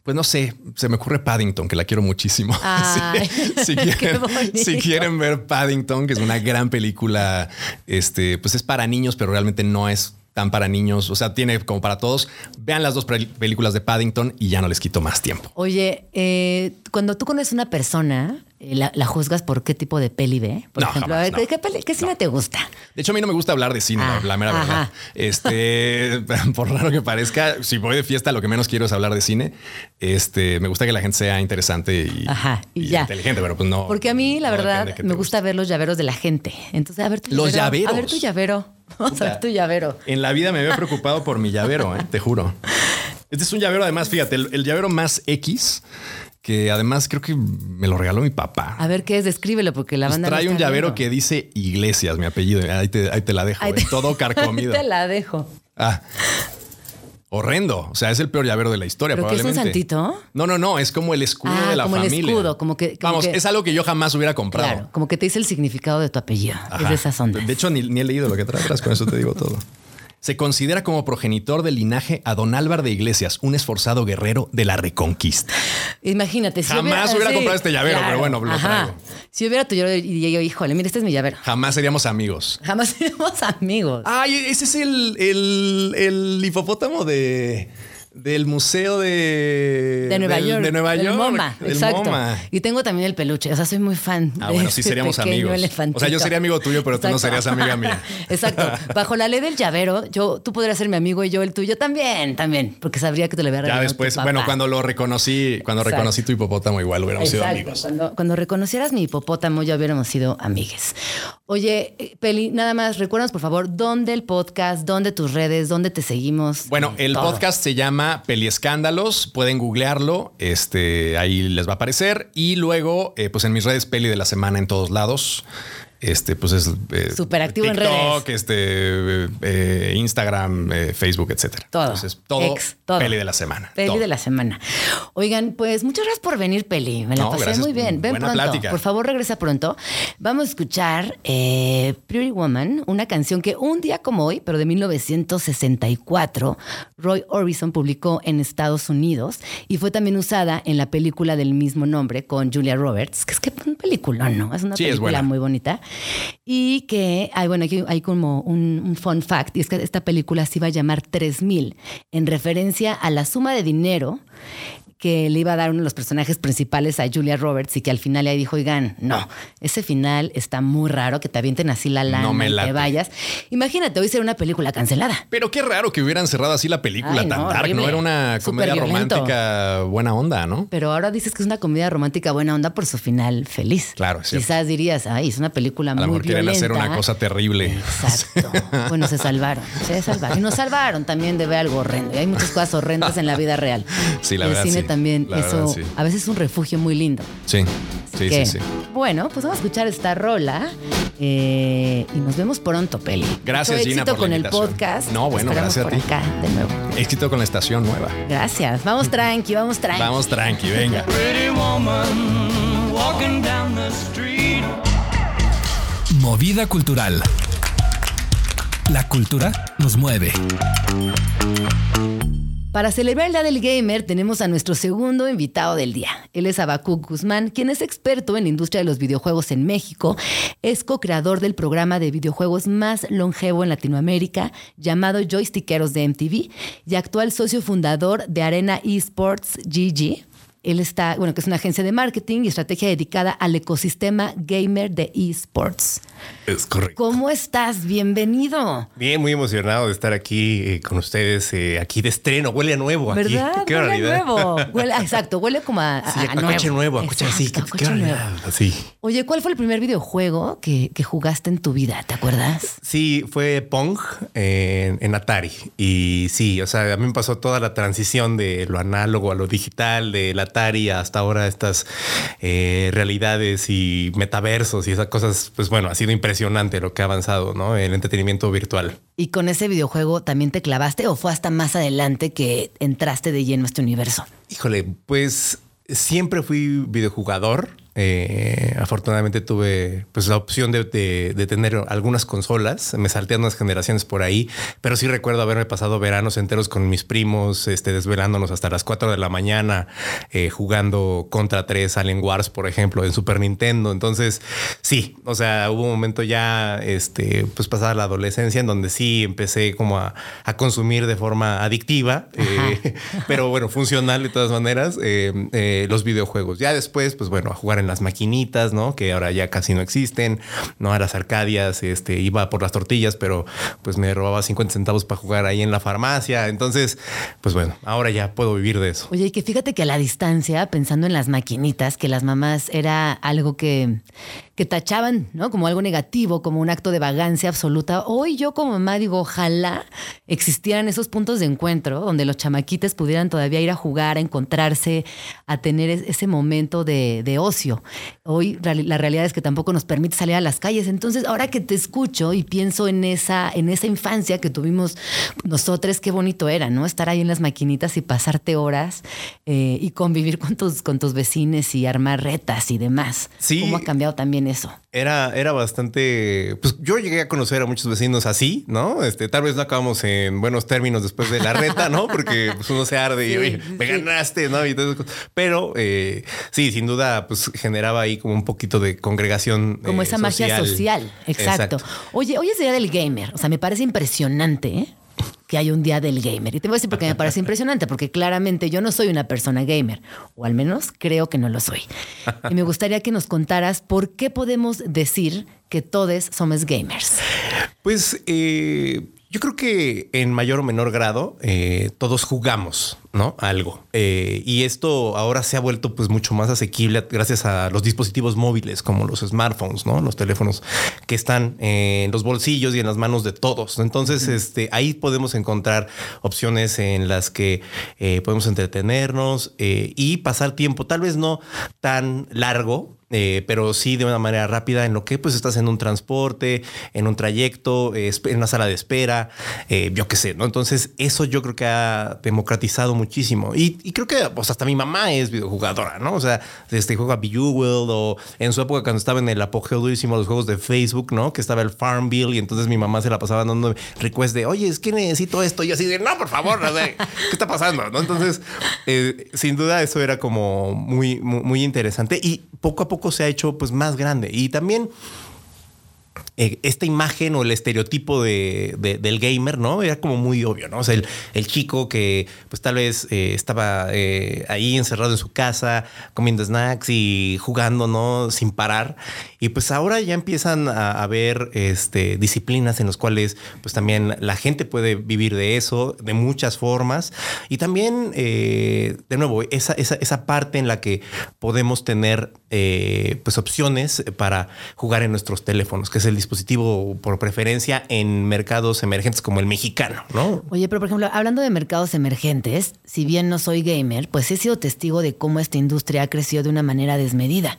S4: Pues no sé, se me ocurre Paddington, que la quiero muchísimo. *laughs*
S2: Ay, *laughs*
S4: si, *laughs* quieren, si quieren ver Paddington, que es una gran película, este, pues es para niños, pero realmente no es tan para niños. O sea, tiene como para todos. Vean las dos pel- películas de Paddington y ya no les quito más tiempo.
S2: Oye, eh, cuando tú conoces una persona, la, la juzgas por qué tipo de peli ve. Por
S4: No,
S2: ejemplo,
S4: jamás,
S2: a
S4: no.
S2: ¿qué, qué cine te gusta?
S4: De hecho, a mí no me gusta hablar de cine,
S2: Ah,
S4: la, mera
S2: ajá.
S4: verdad. Este, *laughs* por raro que parezca, si voy de fiesta, lo que menos quiero es hablar de cine. Este, me gusta que la gente sea interesante y,
S2: Ajá, y
S4: y
S2: ya.
S4: inteligente, pero pues no.
S2: Porque a mí, la
S4: no
S2: verdad, me gusta ver los llaveros de la gente. Entonces, a ver tu
S4: Los
S2: llavero. A
S4: llaveros.
S2: ver tu llavero. *laughs* Vamos a ver tu llavero.
S4: En la vida me había preocupado por mi llavero, ¿eh? te juro. Este es un llavero, además, fíjate, el, el llavero más X, que además creo que me lo regaló mi papá.
S2: A ver qué es, descríbelo, porque la
S4: Pues
S2: banda. no
S4: trae un llavero
S2: viendo.
S4: que dice Iglesias, mi apellido. Ahí te, ahí te la dejo,
S2: Ahí
S4: ¿eh? todo carcomido. *laughs*
S2: Ahí te la dejo.
S4: Ah. Horrendo. O sea, es el peor llavero de la historia.
S2: ¿Pero qué es un
S4: probablemente.
S2: santito?
S4: No, no, no. Es como el escudo
S2: Ah,
S4: de la
S2: como el
S4: familia.
S2: escudo, como que- como
S4: Vamos,
S2: que-
S4: es algo que yo jamás hubiera comprado.
S2: Claro, como que te dice el significado de tu apellido. Es de esas ondas.
S4: De hecho, ni, ni he leído lo que trae atrás, con eso te digo todo. Se considera como progenitor del linaje a don Álvar de Iglesias, un esforzado guerrero de la Reconquista.
S2: Imagínate. Si
S4: Jamás hubiera comprado este llavero, pero bueno, lo traigo.
S2: Si hubiera tu llavero y yo, híjole, mira, este es mi llavero.
S4: Jamás seríamos amigos.
S2: Jamás *laughs* seremos amigos.
S4: Ay, ese es el, el, el hipopótamo de, del museo de,
S2: De Nueva
S4: del-
S2: York.
S4: De Nueva
S2: del
S4: York.
S2: MoMA,
S4: del
S2: exacto.
S4: MoMA.
S2: Y tengo también el peluche. O sea, soy muy fan.
S4: Ah,
S2: de
S4: bueno, sí seríamos amigos.
S2: elefantito.
S4: O sea, yo sería amigo tuyo, pero tú no serías amiga mía. *laughs*
S2: Exacto. Bajo la ley del llavero, yo, tú podrías ser mi amigo y yo el tuyo también, también, porque sabría que te lo había
S4: Ya
S2: regalado
S4: después,
S2: tu
S4: bueno, cuando lo reconocí, cuando
S2: Exacto.
S4: reconocí tu hipopótamo, igual hubiéramos sido amigos.
S2: Cuando, cuando reconocieras mi hipopótamo, ya hubiéramos sido amigues. Oye, eh, Peli, nada más, recuérdanos, por favor, dónde el podcast, dónde tus redes, dónde te seguimos.
S4: Bueno, el
S2: Todo.
S4: podcast se llama Peliescándalos. Pueden googlearlo. Este, ahí les va a aparecer. Y luego, eh, pues en mis redes Peli de la semana en todos lados. Este, pues es eh,
S2: Súper activo en redes.
S4: este, eh, Instagram, eh, Facebook, etcétera.
S2: Todo.
S4: Entonces, todo,
S2: Ex, todo.
S4: Peli de la semana.
S2: Peli
S4: todo.
S2: de la semana. Oigan, pues muchas gracias por venir, Peli. Me la
S4: No,
S2: pasé
S4: gracias.
S2: muy bien. Ven
S4: Buena
S2: pronto.
S4: plática.
S2: Por favor, regresa pronto. Vamos a escuchar eh, Pretty Woman, una canción que un día como hoy, pero de 1964, Roy Orbison publicó en Estados Unidos y fue también usada en la película del mismo nombre con Julia Roberts, que es que es un peliculón, ¿no? Es una
S4: Sí, es
S2: película
S4: buena.
S2: muy bonita. Y que, hay, bueno, aquí hay como un, un fun fact, y es que esta película se iba a llamar 3000, en referencia a la suma de dinero que le iba a dar uno de los personajes principales a Julia Roberts y que al final le dijo, oigan, no, ese final está muy raro, que te avienten así la lana
S4: No me
S2: y te vayas. Imagínate, hoy será una película cancelada.
S4: Pero qué raro que hubieran cerrado así la película
S2: Ay,
S4: tan
S2: no,
S4: dark,
S2: horrible.
S4: ¿no? Era una comedia romántica buena onda, ¿no?
S2: Pero ahora dices que es una comedia romántica buena onda por su final feliz.
S4: Claro, cierto.
S2: Quizás dirías, ay, es una película
S4: A
S2: muy
S4: mejor quieren hacer
S2: violenta.
S4: una cosa terrible.
S2: Exacto. *laughs* Bueno, se salvaron. Se salvaron. Y nos salvaron también de ver algo horrendo. Y hay muchas cosas horrendas en la vida real.
S4: Sí, la
S2: el
S4: verdad,
S2: cine
S4: sí.
S2: También
S4: La verdad,
S2: eso
S4: sí.
S2: a veces es un refugio muy lindo.
S4: Sí, sí,
S2: Que,
S4: sí, sí.
S2: Bueno, pues vamos a escuchar esta rola eh, y nos vemos pronto, Peli.
S4: Gracias,
S2: Mucho
S4: Gina,
S2: éxito
S4: por la
S2: con el
S4: invitación.
S2: podcast.
S4: No, bueno, gracias a
S2: por
S4: ti.
S2: acá de nuevo.
S4: Éxito con la estación nueva.
S2: Gracias. Vamos tranqui, vamos tranqui.
S4: Vamos tranqui, venga.
S3: Movida cultural. La cultura nos mueve.
S2: Para celebrar el Día del Gamer tenemos a nuestro segundo invitado del día. Él es Abacuc Guzmán, quien es experto en la industria de los videojuegos en México. Es co-creador del programa de videojuegos más longevo en Latinoamérica, llamado Joystickeros de MTV, y actual socio fundador de Arena Esports GG. Él está, bueno, que es una agencia de marketing y estrategia dedicada al ecosistema gamer de esports.
S6: Es correcto.
S2: ¿Cómo estás? Bienvenido.
S6: Bien, muy emocionado de estar aquí eh, con ustedes, eh, aquí de estreno. Huele a nuevo aquí.
S2: ¿Verdad?
S6: Qué
S2: huele a nuevo. Huele, exacto, huele como a,
S6: Sí,
S2: a-
S6: a,
S2: a
S6: coche nuevo, a coche así. Qué, qué
S2: nuevo.
S6: Así.
S2: Oye, ¿cuál fue el primer videojuego que, que jugaste en tu vida? ¿Te acuerdas?
S6: Sí, fue Pong en, en Atari. Y sí, o sea, a mí me pasó toda la transición de lo análogo a lo digital, del Atari hasta ahora estas eh, realidades y metaversos y esas cosas. Pues bueno, ha sido impresionante lo que ha avanzado, ¿no? El entretenimiento virtual.
S2: ¿Y con ese videojuego también te clavaste o fue hasta más adelante que entraste de lleno a este universo?
S6: Híjole, pues siempre fui videojugador. Eh, afortunadamente tuve pues la opción de, de- de tener algunas consolas. Me salté unas generaciones por ahí, pero sí recuerdo haberme pasado veranos enteros con mis primos, este, desvelándonos hasta las 4 de la mañana, eh, jugando contra 3 Alien Wars, por ejemplo, en Super Nintendo. Entonces, sí, o sea, hubo un momento ya, este, pues pasada la adolescencia, en donde sí empecé como a, a consumir de forma adictiva, eh, *laughs* pero bueno, funcional de todas maneras, los videojuegos. Ya después, pues bueno, a jugar en las maquinitas, ¿no? Que ahora ya casi no existen, ¿no? A las arcadias, este, iba por las tortillas, pero pues me robaba 50 centavos para jugar ahí en la farmacia. Entonces, pues bueno, ahora ya puedo vivir de eso.
S2: Oye, y que fíjate que a la distancia, pensando en las maquinitas, que las mamás era algo que, que tachaban, ¿no? Como algo negativo, como un acto de vagancia absoluta. Hoy yo como mamá digo, ojalá existieran esos puntos de encuentro donde los chamaquites pudieran todavía ir a jugar, a encontrarse, a tener es- ese momento de, de ocio. Hoy la realidad es que tampoco nos permite salir a las calles. Entonces, ahora que te escucho y pienso en esa, en esa infancia que tuvimos nosotros, qué bonito era, ¿no? Estar ahí en las maquinitas y pasarte horas eh, y convivir con tus, con tus vecines y armar retas y demás.
S6: Sí.
S2: ¿Cómo ha cambiado también eso?
S6: Era, era bastante. Pues yo llegué a conocer a muchos vecinos así, ¿no? Este, tal vez no acabamos en buenos términos después de la reta, ¿no? Porque pues, uno se arde y oye, me
S2: sí.
S6: ganaste, ¿no? Y todo eso. Pero eh, sí, sin duda, pues generaba ahí como un poquito de congregación.
S2: Como
S6: eh,
S2: esa magia social. Exacto. Oye, hoy es Día del Gamer. O sea, me parece impresionante ¿eh? que haya un Día del Gamer. Y te voy a decir por qué me parece impresionante, porque claramente yo no soy una persona gamer, o al menos creo que no lo soy. Y me gustaría que nos contaras por qué podemos decir que todos somos gamers.
S6: Pues eh, yo creo que en mayor o menor grado eh, todos jugamos, ¿no? Algo. Eh, y esto ahora se ha vuelto pues mucho más asequible gracias a los dispositivos móviles como los smartphones, ¿no? Los teléfonos que están en los bolsillos y en las manos de todos. Entonces, este, ahí podemos encontrar opciones en las que eh, podemos entretenernos y pasar tiempo, tal vez no tan largo, eh, pero sí de una manera rápida en lo que pues estás en un transporte, en un trayecto, eh, en una sala de espera, eh, yo qué sé, ¿no? Entonces eso yo creo que ha democratizado muchísimo y, creo que pues, hasta mi mamá es videojugadora, ¿no? O sea, este juega Bejeweled o en su época cuando estaba en el apogeo durísimo los juegos de Facebook, ¿no? Que estaba el Farmville y entonces mi mamá se la pasaba dando request de, oye, es que necesito esto y así de, no, por favor, o sea, ¿qué está pasando? ¿no? Entonces, eh, sin duda eso era como muy, muy, muy interesante y poco a poco se ha hecho pues más grande. Y también eh, esta imagen o el estereotipo de, de- del gamer, ¿no? Era como muy obvio, ¿no? O sea, el, el chico que pues tal vez eh, estaba eh, ahí encerrado en su casa, comiendo snacks y jugando, ¿no? Sin parar. Y pues ahora ya empiezan a haber este, disciplinas en las cuales pues también la gente puede vivir de eso de muchas formas. Y también, de nuevo, esa, esa, esa parte en la que podemos tener pues opciones para jugar en nuestros teléfonos, que es el dispositivo por preferencia en mercados emergentes como el mexicano, ¿no?
S2: Oye, pero por ejemplo, hablando de mercados emergentes, si bien no soy gamer, pues he sido testigo de cómo esta industria ha crecido de una manera desmedida.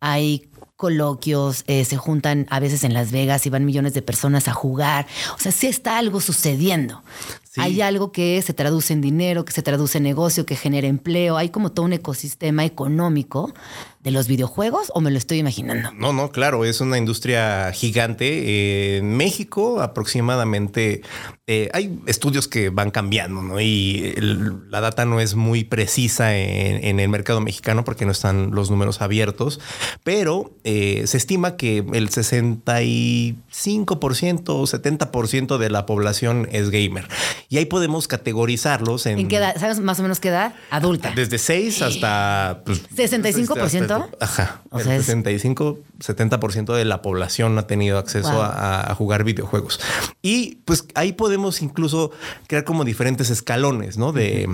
S2: Hay coloquios, eh, se juntan a veces en Las Vegas y van millones de personas a jugar. O sea, sí está algo sucediendo.
S6: Sí.
S2: Hay algo que se traduce en dinero, que se traduce en negocio, que genera empleo. Hay como todo un ecosistema económico de los videojuegos o me lo estoy imaginando.
S6: No, no, claro, es una industria gigante. Eh, en México aproximadamente eh, hay estudios que van cambiando, ¿no? Y el- la data no es muy precisa en, en el mercado mexicano porque no están los números abiertos, pero eh, se estima que el 65% o 70% de la población es gamer. Y ahí podemos categorizarlos en...
S2: ¿En qué edad? ¿Sabes más o menos qué edad? Adulta.
S6: Desde 6 hasta... pues,
S2: ¿65%?
S6: hasta- ajá.
S2: O
S6: el
S2: sea, es-
S6: 65, 70% de la población ha tenido acceso
S2: Wow.
S6: a, a jugar videojuegos. Y pues ahí podemos incluso crear como diferentes escalones, ¿no? De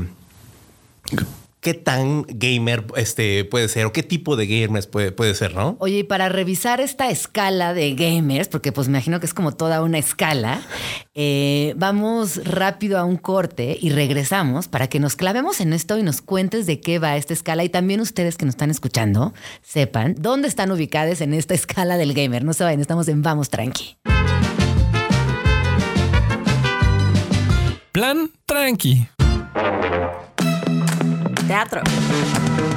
S6: qué tan gamer este, puede ser o qué tipo de gamers puede, puede ser, ¿no?
S2: Oye, y para revisar esta escala de gamers, porque pues me imagino que es como toda una escala, eh, vamos rápido a un corte y regresamos para que nos clavemos en esto y nos cuentes de qué va esta escala y también ustedes que nos están escuchando sepan dónde están ubicados en esta escala del gamer. No se vayan, estamos en Vamos Tranqui.
S3: Plan tranqui.
S5: Teatro.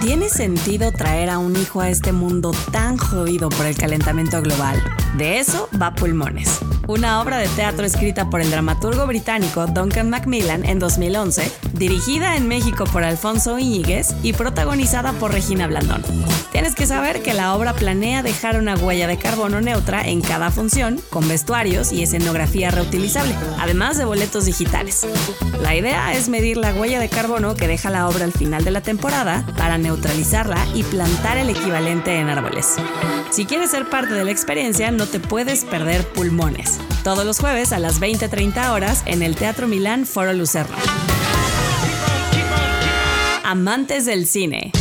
S5: ¿Tiene sentido traer a un hijo a este mundo tan jodido por el calentamiento global? De eso va Pulmones, una obra de teatro escrita por el dramaturgo británico Duncan Macmillan en 2011, dirigida en México por Alfonso Íñiguez y protagonizada por Regina Blandón. Tienes que saber que la obra planea dejar una huella de carbono neutra en cada función, con vestuarios y escenografía reutilizable, además de boletos digitales. La idea es medir la huella de carbono que deja la obra al final de la temporada neutralizarla y plantar el equivalente en árboles. Si quieres ser parte de la experiencia, no te puedes perder Pulmones. Todos los jueves a las 20:30 horas en el Teatro Milán Foro Lucerno. Amantes del cine.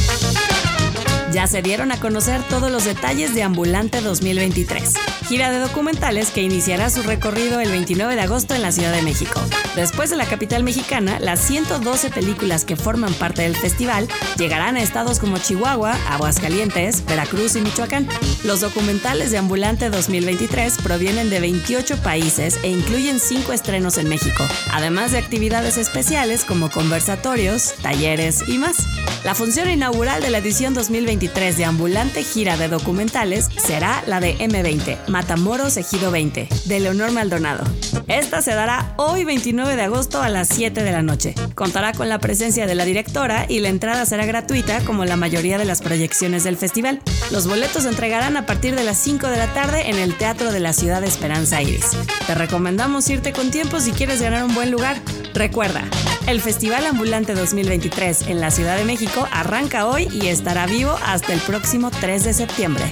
S5: Ya se dieron a conocer todos los detalles de Ambulante 2023, gira de documentales que iniciará su recorrido el 29 de agosto en la Ciudad de México. Después de la capital mexicana, las 112 películas que forman parte del festival llegarán a estados como Chihuahua, Aguascalientes, Veracruz y Michoacán. Los documentales de Ambulante 2023 provienen de 28 países e incluyen 5 estrenos en México, además de actividades especiales como conversatorios, talleres y más. La función inaugural de la edición 2023 de Ambulante Gira de Documentales será la de M20, Matamoros Ejido 20, de Leonor Maldonado. Esta se dará hoy 29 de agosto a las 7 de la noche. Contará con la presencia de la directora y la entrada será gratuita como la mayoría de las proyecciones del festival. Los boletos se entregarán a partir de las 5 de la tarde en el Teatro de la Ciudad de Esperanza Iris. Te recomendamos irte con tiempo si quieres ganar un buen lugar. Recuerda, el Festival Ambulante 2023 en la Ciudad de México arranca hoy y estará vivo hasta el próximo 3 de septiembre.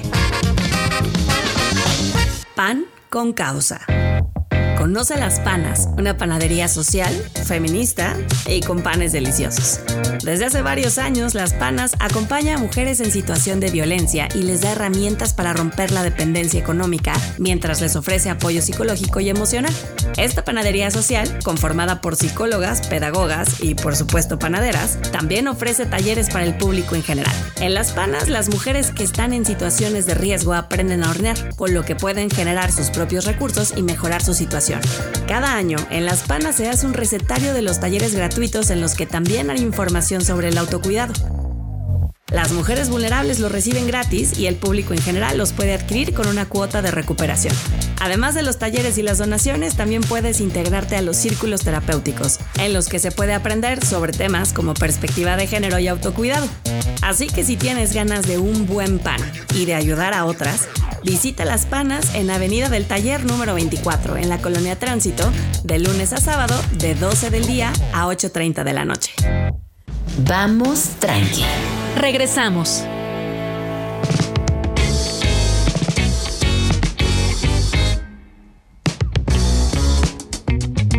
S5: Pan con causa. Conoce Las Panas, una panadería social, feminista y con panes deliciosos. Desde hace varios años, Las Panas acompaña a mujeres en situación de violencia y les da herramientas para romper la dependencia económica mientras les ofrece apoyo psicológico y emocional. Esta panadería social, conformada por psicólogas, pedagogas y por supuesto panaderas, también ofrece talleres para el público en general. En Las Panas, las mujeres que están en situaciones de riesgo aprenden a hornear, con lo que pueden generar sus propios recursos y mejorar su situación. Cada año, en Las Panas se hace un recetario de los talleres gratuitos en los que también hay información sobre el autocuidado. Las mujeres vulnerables los reciben gratis y el público en general los puede adquirir con una cuota de recuperación. Además de los talleres y las donaciones, también puedes integrarte a los círculos terapéuticos, en los que se puede aprender sobre temas como perspectiva de género y autocuidado. Así que si tienes ganas de un buen pan y de ayudar a otras, visita Las Panas en Avenida del Taller número 24, en la Colonia Tránsito, de lunes a sábado, de 12 del día a 8.30 de la noche.
S2: Vamos tranqui.
S1: Regresamos.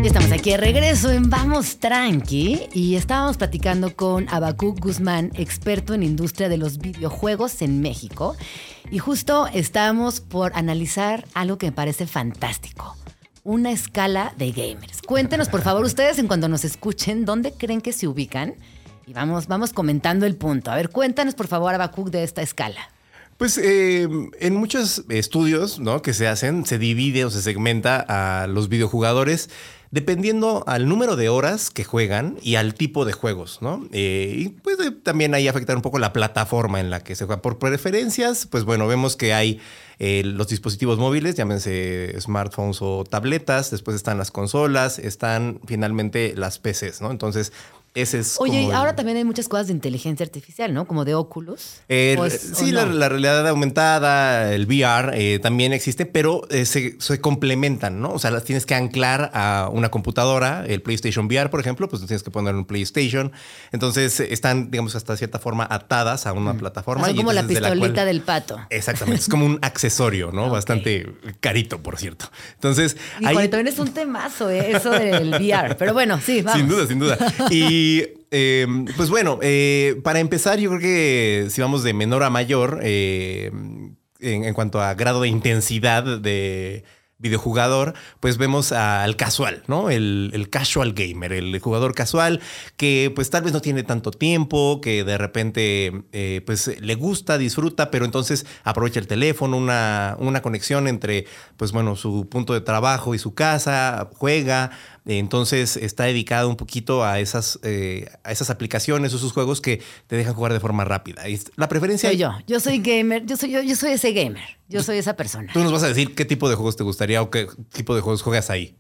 S2: Estamos aquí de regreso en Vamos Tranqui y estábamos platicando con Abacuc Guzmán, experto en industria de los videojuegos en México. Y justo estamos por analizar algo que me parece fantástico. Una escala de gamers. Cuéntenos, por favor, ustedes en cuanto nos escuchen, ¿dónde creen que se ubican? Y vamos, vamos comentando el punto. A ver, cuéntanos, por favor, Abacuc, de esta escala.
S6: Pues eh, en muchos estudios ¿no? que se hacen, se divide o se segmenta a los videojugadores dependiendo al número de horas que juegan y al tipo de juegos, ¿no? Eh, y puede también ahí afectar un poco la plataforma en la que se juega. Por preferencias, pues bueno, vemos que hay eh, los dispositivos móviles, llámense smartphones o tabletas, después están las consolas, están finalmente las PCs, ¿no? Entonces, ese es
S2: Oye,
S6: como
S2: y ahora
S6: el-
S2: también hay muchas cosas de inteligencia artificial, ¿no? Como de.
S6: Eh,
S2: ¿O es- o
S6: sí, la,
S2: no?
S6: la realidad aumentada, el VR eh, también existe, pero eh, se, se complementan, ¿no? O sea, las tienes que anclar a una computadora, el PlayStation VR, por ejemplo, pues tienes que poner un PlayStation. Entonces están, digamos, hasta cierta forma atadas a una plataforma.
S2: Son
S6: y
S2: como la
S6: de
S2: pistolita
S6: cual-
S2: del pato.
S6: Exactamente, es como un accesorio, ¿no? *laughs* Bastante carito, por cierto. Entonces,
S2: Y también es un temazo, ¿eh? eso del VR. Pero bueno, sí, *laughs* vamos.
S6: sin duda, sin duda. Y *laughs* eh, pues bueno, eh, para empezar, yo creo que si vamos de menor a mayor, eh, en cuanto a grado de intensidad de videojugador, pues vemos al casual, ¿no? El, casual gamer, el jugador casual que pues tal vez no tiene tanto tiempo, que de repente eh, pues le gusta, disfruta, pero entonces aprovecha el teléfono, una, una conexión entre pues bueno, su punto de trabajo y su casa, juega, entonces está dedicado un poquito a esas, eh, a esas aplicaciones o esos juegos que te dejan jugar de forma rápida. La preferencia...
S2: Soy yo. Yo soy gamer. Yo soy, yo, yo soy ese gamer. Yo soy esa persona.
S6: Tú nos vas a decir qué tipo de juegos te gustaría o qué tipo de juegos juegas ahí.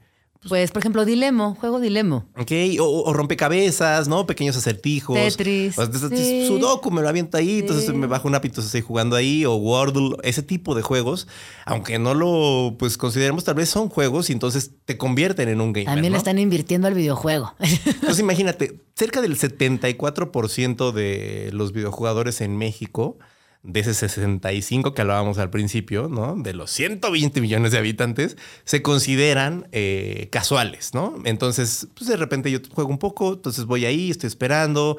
S2: Pues, por ejemplo, Dilemo. Juego Dilemo.
S6: Ok, o, o rompecabezas, ¿no? Pequeños acertijos.
S2: Tetris,
S6: O entonces,
S2: sí.
S6: Sudoku me lo aviento ahí, entonces me bajo un apito, estoy jugando ahí, o Wordle, ese tipo de juegos, aunque no lo pues consideremos, tal vez son juegos y entonces te convierten en un gamer.
S2: También le
S6: ¿no?
S2: están invirtiendo al videojuego.
S6: Entonces *laughs* imagínate, cerca del 74% de los videojugadores en México, de ese 65 que hablábamos al principio, ¿no? De los 120 millones de habitantes, se consideran eh, casuales, ¿no? Entonces, pues de repente yo juego un poco, entonces voy ahí, estoy esperando.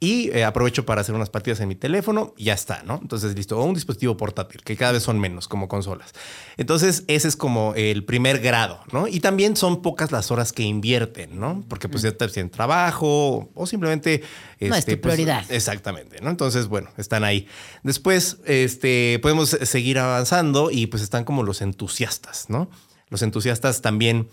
S6: Y eh, aprovecho para hacer unas partidas en mi teléfono y ya está, ¿no? Entonces, listo. O un dispositivo portátil, que cada vez son menos como consolas. Entonces, ese es como el primer grado, ¿no? Y también son pocas las horas que invierten, ¿no? Porque pues ya te tienen trabajo o simplemente...
S2: No es tu
S6: pues,
S2: prioridad.
S6: exactamente, ¿no? Entonces, bueno, están ahí. Después, este, podemos seguir avanzando y pues están como los entusiastas, ¿no? Los entusiastas también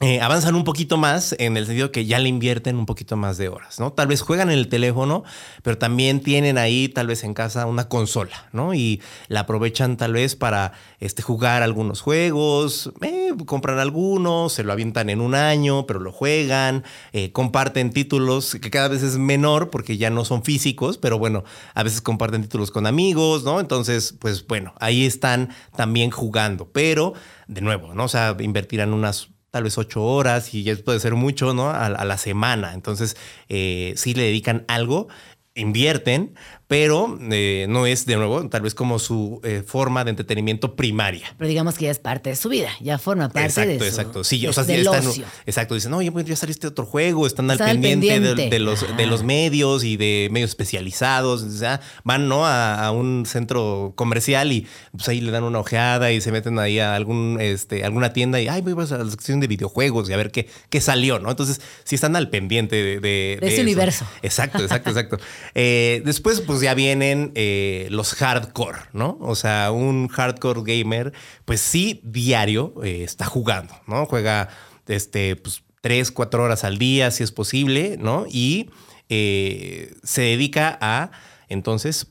S6: eh, avanzan un poquito más en el sentido que ya le invierten un poquito más de horas, ¿no? Tal vez juegan en el teléfono, pero también tienen ahí tal vez en casa una consola, ¿no? Y la aprovechan tal vez para este, jugar algunos juegos, eh, compran algunos, se lo avientan en un año, pero lo juegan, eh, comparten títulos que cada vez es menor porque ya no son físicos, pero bueno, a veces comparten títulos con amigos, ¿no? Entonces, pues bueno, ahí están también jugando, pero de nuevo, ¿no? O sea, invertirán unas tal vez ocho horas y ya puede ser mucho, ¿no? A, a la semana. Entonces, eh, sí le dedican algo, invierten, pero eh, no es de nuevo tal vez como su eh, forma de entretenimiento primaria.
S2: Pero digamos que ya es parte de su vida. Ya forma parte
S6: exacto,
S2: de su,
S6: exacto. Sí,
S2: de-
S6: o sea,
S2: del
S6: están,
S2: ocio.
S6: exacto. Dicen, no, ya, ya salió este otro juego, están al
S2: Están al
S6: pendiente, de-
S2: pendiente.
S6: De, los, de los medios y de medios especializados. O sea, van, ¿no? A, a un centro comercial y pues ahí le dan una ojeada y se meten ahí a algún, este, alguna tienda y, ay, voy a la sección de videojuegos y a ver qué, qué salió, ¿no? Entonces, sí están al pendiente de, de,
S2: De ese
S6: eso.
S2: universo.
S6: Exacto, exacto, exacto. *laughs* Eh, después, pues ya vienen eh, los hardcore, ¿no? O sea, un hardcore gamer, pues sí, diario eh, está jugando, ¿no? Juega, este, pues tres, cuatro horas al día, si es posible, ¿no? Y eh, se dedica a, entonces,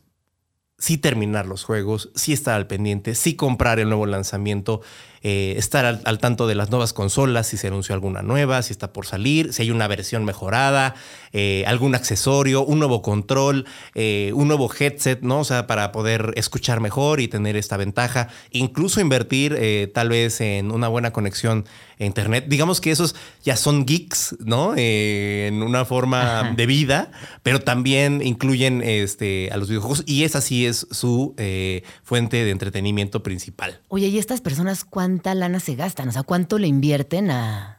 S6: sí terminar los juegos, sí estar al pendiente, sí comprar el nuevo lanzamiento, eh, estar al, tanto de las nuevas consolas, si se anunció alguna nueva, si está por salir, si hay una versión mejorada, eh, algún accesorio, un nuevo control, eh, un nuevo headset, ¿no? O sea, para poder escuchar mejor y tener esta ventaja, incluso invertir tal vez en una buena conexión internet. Digamos que esos ya son geeks, ¿no? Eh, en una forma de vida, pero también incluyen este, a los videojuegos y esa sí es su eh, fuente de entretenimiento principal.
S2: Oye, ¿y estas personas cuánta lana se gastan? O sea, ¿cuánto le invierten a,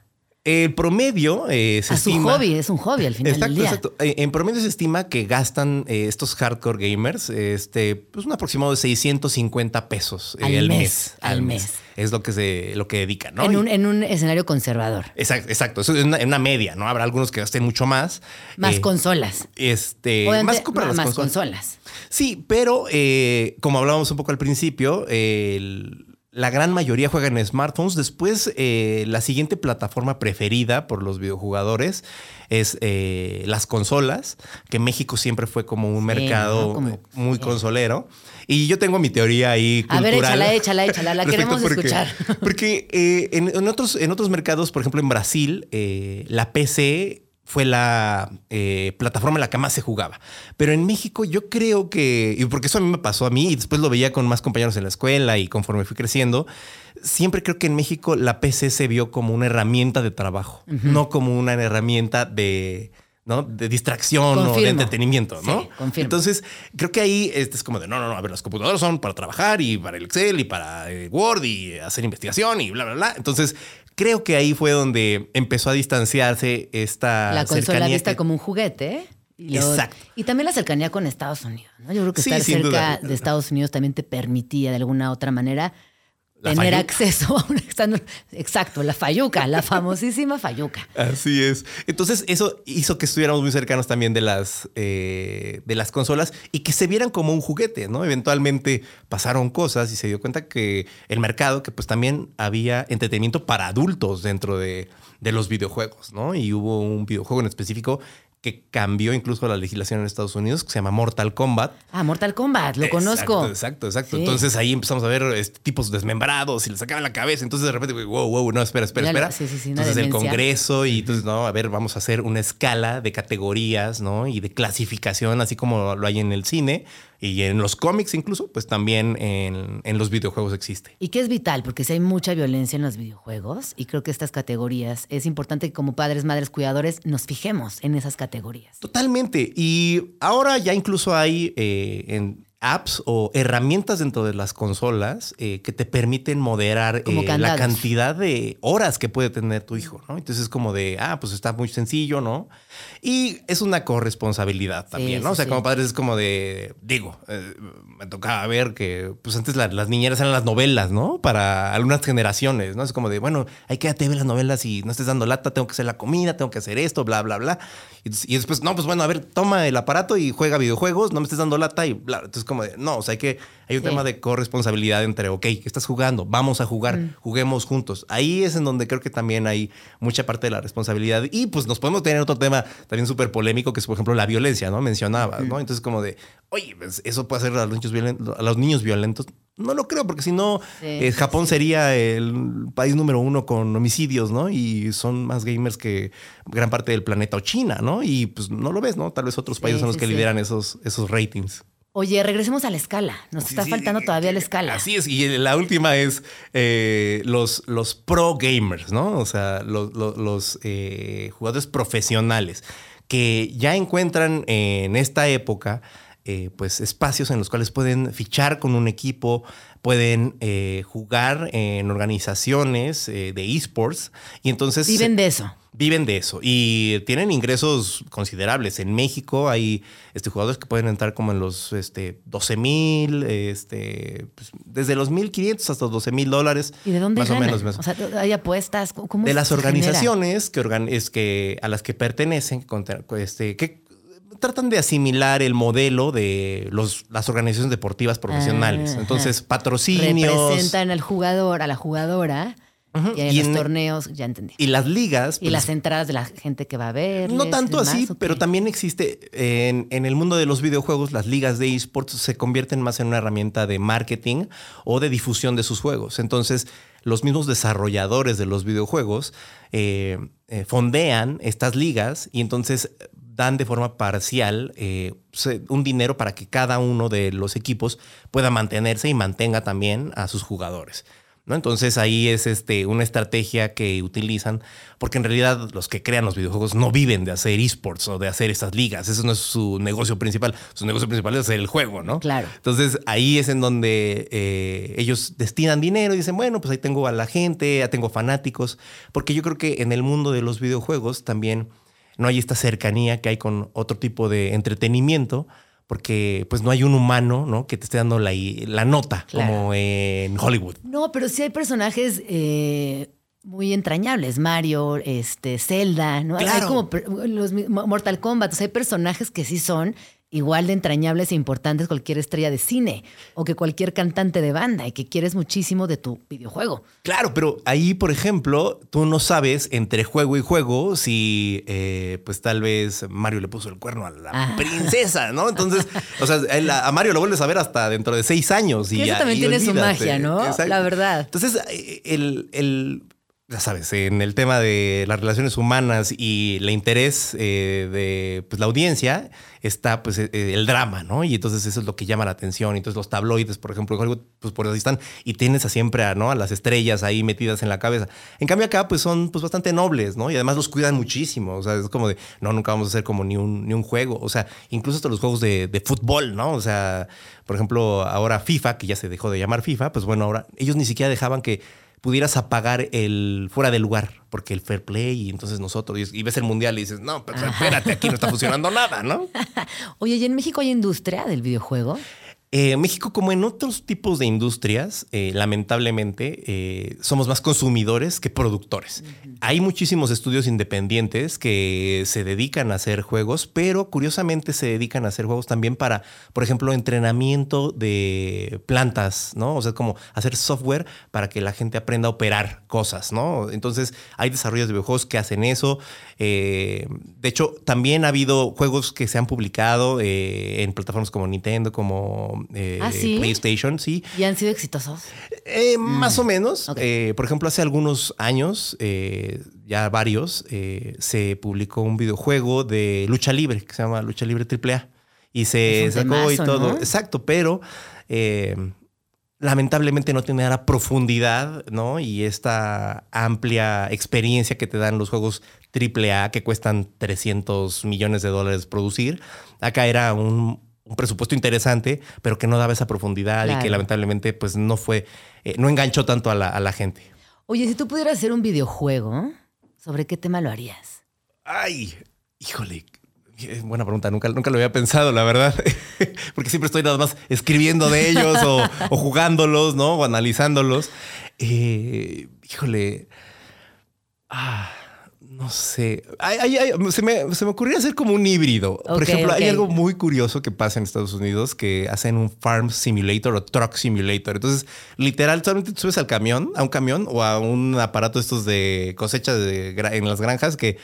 S6: El promedio eh, se
S2: A su
S6: estima.
S2: hobby, es un hobby al final
S6: Exacto,
S2: del día.
S6: exacto. Eh, En promedio se estima que gastan eh, estos hardcore gamers este, pues un aproximado de 650 pesos eh,
S2: Al mes,
S6: mes.
S2: al mes.
S6: Es lo que se lo que dedican, ¿no?
S2: En, un, en un escenario conservador.
S6: Exacto, exacto. Eso es una, en una media, ¿no? Habrá algunos que gasten mucho más.
S2: Más consolas.
S6: Este,
S2: Obviamente,
S6: más comprar
S2: más
S6: consolas.
S2: consolas.
S6: Sí, pero como hablábamos un poco al principio, el- la gran mayoría juega en smartphones. Después, eh, la siguiente plataforma preferida por los videojugadores es eh, las consolas, que México siempre fue como un
S2: Sí,
S6: mercado
S2: ¿no? Como-
S6: muy
S2: sí.
S6: consolero. Y yo tengo mi teoría ahí
S2: A ver, échala, échala, échala, la *laughs* queremos
S6: porque-
S2: escuchar.
S6: Porque eh, en, en otros, en otros mercados, por ejemplo en Brasil, la PC fue la eh, plataforma en la que más se jugaba. Pero en México yo creo que, y porque eso a mí me pasó a mí y después lo veía con más compañeros en la escuela y conforme fui creciendo, siempre creo que en México la PC se vio como una herramienta de trabajo, no como una herramienta de... ¿no? de distracción o de entretenimiento, ¿no?
S2: Sí.
S6: Entonces, creo que ahí este es como de no, no, no, a ver, las computadoras son para trabajar y para el Excel y para eh, Word y hacer investigación y bla, bla, bla. Entonces, creo que ahí fue donde empezó a distanciarse esta
S2: la consola vista
S6: que-
S2: como un juguete. Y,
S6: Exacto.
S2: y también la cercanía con Estados Unidos. ¿no? Yo creo que
S6: Sí,
S2: estar cerca
S6: duda.
S2: de Estados Unidos también te permitía de alguna otra manera
S6: La
S2: tener
S6: fayuca.
S2: acceso a un Exacto, la fayuca, la famosísima fayuca. *laughs*
S6: Así es. Entonces, eso hizo que estuviéramos muy cercanos también de las, eh, de las consolas y que se vieran como un juguete, ¿no? Eventualmente pasaron cosas y se dio cuenta que el mercado, que pues también había entretenimiento para adultos dentro de, de los videojuegos, ¿no? Y hubo un videojuego en específico que cambió incluso la legislación en Estados Unidos, que se llama Mortal Kombat.
S2: Ah, Mortal Kombat, lo conozco.
S6: Exacto, exacto.
S2: Sí.
S6: Entonces ahí empezamos a ver este, tipos desmembrados y le sacaban la cabeza. Entonces de repente, wow, wow, no, espera, espera, espera.
S2: sí, sí,
S6: entonces el. Congreso y entonces, no, a ver, vamos a hacer una escala de categorías, ¿no? Y de clasificación, así como lo hay en el cine y en los cómics incluso, pues también en, en los videojuegos existe.
S2: Y que es vital, porque si hay mucha violencia en los videojuegos, y creo que estas categorías, es importante que como padres, madres, cuidadores, nos fijemos en esas categorías.
S6: Totalmente. Y ahora ya incluso hay eh, en apps o herramientas dentro de las consolas eh, que te permiten moderar eh, la cantidad de horas que puede tener tu hijo, ¿no? Entonces es como de, ah, pues está muy sencillo, ¿no? Y es una corresponsabilidad también, ¿no?
S2: sí,
S6: o sea,
S2: sí.
S6: como padres es como de, digo, eh, me tocaba ver que pues antes la- las niñeras eran las novelas, ¿no? Para algunas generaciones, ¿no? Es como de, bueno, hay que ver las novelas y no estés dando lata, tengo que hacer la comida, tengo que hacer esto, bla, bla, bla. Y, y después, no, pues bueno, a ver, toma el aparato y juega videojuegos, no me estés dando lata y bla. Entonces como de, no, o sea, hay que, hay un
S2: Sí.
S6: tema de corresponsabilidad entre, ok, ¿qué estás jugando? Vamos a jugar,
S2: Mm.
S6: juguemos juntos. Ahí es en donde creo que también hay mucha parte de la responsabilidad. Y pues nos podemos tener otro tema también súper polémico, que es, por ejemplo, la violencia, ¿no? Mencionabas, ¿no? Entonces como de, oye, pues, eso puede hacer a los niños violentos, a los niños violentos. No lo creo, porque si no,
S2: Sí,
S6: eh,
S2: sí,
S6: Japón sería el país número uno con homicidios, ¿no? Y son más gamers que gran parte del planeta o China, ¿no? Y pues no lo ves, ¿no? Tal vez otros
S2: Sí,
S6: países son los
S2: sí,
S6: que
S2: sí.
S6: lideran esos, esos ratings.
S2: Oye, regresemos a la escala. Nos
S6: Sí,
S2: está
S6: sí,
S2: faltando
S6: eh,
S2: todavía la
S6: que-
S2: escala.
S6: Así es. Y la última es eh, los, los pro gamers, ¿no? O sea, los, los- los, eh, jugadores profesionales que ya encuentran en esta época eh, pues espacios en los cuales pueden fichar con un equipo, pueden eh, jugar en organizaciones eh, de esports y entonces
S2: Viven de eso.
S6: Viven de eso y tienen ingresos considerables. En México hay este, jugadores que pueden entrar como en los este, 12 mil, este, pues, desde los 1.500 hasta 12 mil dólares.
S2: ¿Y de dónde
S6: Más
S2: ganan?
S6: o menos.
S2: O sea, hay apuestas. ¿cómo
S6: de las organizaciones que, organ- es que, a las que pertenecen, este, que tratan de asimilar el modelo de los, las organizaciones deportivas profesionales.
S2: Ajá.
S6: Entonces, patrocinios.
S2: Representan al jugador, a la jugadora. Y en
S6: Y
S2: los
S6: en-
S2: torneos, ya entendí.
S6: Y las ligas.
S2: Y
S6: pues,
S2: las entradas de la gente que va a ver.
S6: No tanto así, pero también existe en, en el mundo de los videojuegos, las ligas de esports se convierten más en una herramienta de marketing o de difusión de sus juegos. Entonces, los mismos desarrolladores de los videojuegos eh, eh, fondean estas ligas y entonces dan de forma parcial eh, un dinero para que cada uno de los equipos pueda mantenerse y mantenga también a sus jugadores. ¿No? Entonces ahí es este, una estrategia que utilizan, porque en realidad los que crean los videojuegos no viven de hacer esports o de hacer esas ligas. Eso no es su negocio principal. Su negocio principal es hacer el juego, ¿no?
S2: Claro.
S6: Entonces ahí es en donde eh, ellos destinan dinero y dicen, bueno, pues ahí tengo a la gente, ya tengo fanáticos, porque yo creo que en el mundo de los videojuegos también no hay esta cercanía que hay con otro tipo de entretenimiento, porque pues no hay un humano, ¿no? Que te esté dando la, la nota,
S2: Claro.
S6: como en Hollywood.
S2: No, pero sí hay personajes eh, muy entrañables. Mario, este, Zelda, ¿no? Hay como los Mortal Kombat. O sea, hay personajes que sí son igual de entrañables e importantes cualquier estrella de cine o que cualquier cantante de banda y que quieres muchísimo de tu videojuego.
S6: Claro, pero ahí, por ejemplo, tú no sabes entre juego y juego si, eh, pues tal vez Mario le puso el cuerno a la
S2: Ah.
S6: princesa, ¿no? Entonces, o sea, a Mario lo vuelves a ver hasta dentro de seis años. Y
S2: eso
S6: ya-
S2: también
S6: y
S2: tiene su magia, ¿no? La verdad.
S6: Entonces, eh, el, el- ya sabes, en el tema de las relaciones humanas y el interés eh, de pues, la audiencia está pues eh, el drama, ¿no? Y entonces eso es lo que llama la atención. Entonces los tabloides, por ejemplo, pues por ahí están y tienes a siempre a, ¿no? a las estrellas ahí metidas en la cabeza. En cambio acá pues son pues bastante nobles, ¿no? Y además los cuidan muchísimo. O sea, es como de, no, nunca vamos a hacer como ni un, ni un juego. O sea, incluso hasta los juegos de, de fútbol, ¿no? O sea, por ejemplo, ahora FIFA, que ya se dejó de llamar FIFA, pues bueno, ahora ellos ni siquiera dejaban que pudieras apagar el fuera de lugar, porque el fair play y entonces nosotros, y, ves el mundial y dices, no, pero espérate, aquí no está funcionando nada, ¿no? *laughs*
S2: Oye, ¿y en México hay industria del videojuego?
S6: Eh, México, como en otros tipos de industrias, eh, lamentablemente, eh, somos más consumidores que productores. Hay muchísimos estudios independientes que se dedican a hacer juegos, pero curiosamente se dedican a hacer juegos también para, por ejemplo, entrenamiento de plantas, ¿no? O sea, como hacer software para que la gente aprenda a operar cosas, ¿no? Entonces, hay desarrollos de videojuegos que hacen eso. De hecho, también ha habido juegos que se han publicado en plataformas como Nintendo, como eh,
S2: ¿Ah, sí?
S6: PlayStation, sí.
S2: ¿Y han sido exitosos?
S6: Eh, Más o menos. Eh, por ejemplo, hace algunos años, ya varios, se publicó un videojuego de lucha libre que se llama Lucha Libre AAA. Y se sacó y todo.
S2: ¿no?
S6: Exacto, pero lamentablemente no tiene la profundidad, ¿no? Y esta amplia experiencia que te dan los juegos AAA que cuestan 300 millones de dólares producir. Acá era un, un presupuesto interesante, pero que no daba esa profundidad y que lamentablemente pues no fue, eh, no enganchó tanto a la, a la gente.
S2: Oye, si tú pudieras hacer un videojuego, ¿sobre qué tema lo harías?
S6: Ay, híjole. eh, Buena pregunta, nunca, nunca lo había pensado, la verdad. *laughs* Porque siempre estoy nada más escribiendo de ellos o, *laughs* o jugándolos, ¿no? O analizándolos. Eh, híjole. Ah, no sé. Ay, ay, ay, se, me, se me ocurría hacer como un híbrido. Por ejemplo, hay algo muy curioso que pasa en Estados Unidos que hacen un farm simulator o truck simulator. Entonces, literal, solamente te subes al camión, a un camión o a un aparato estos de cosecha de en las granjas que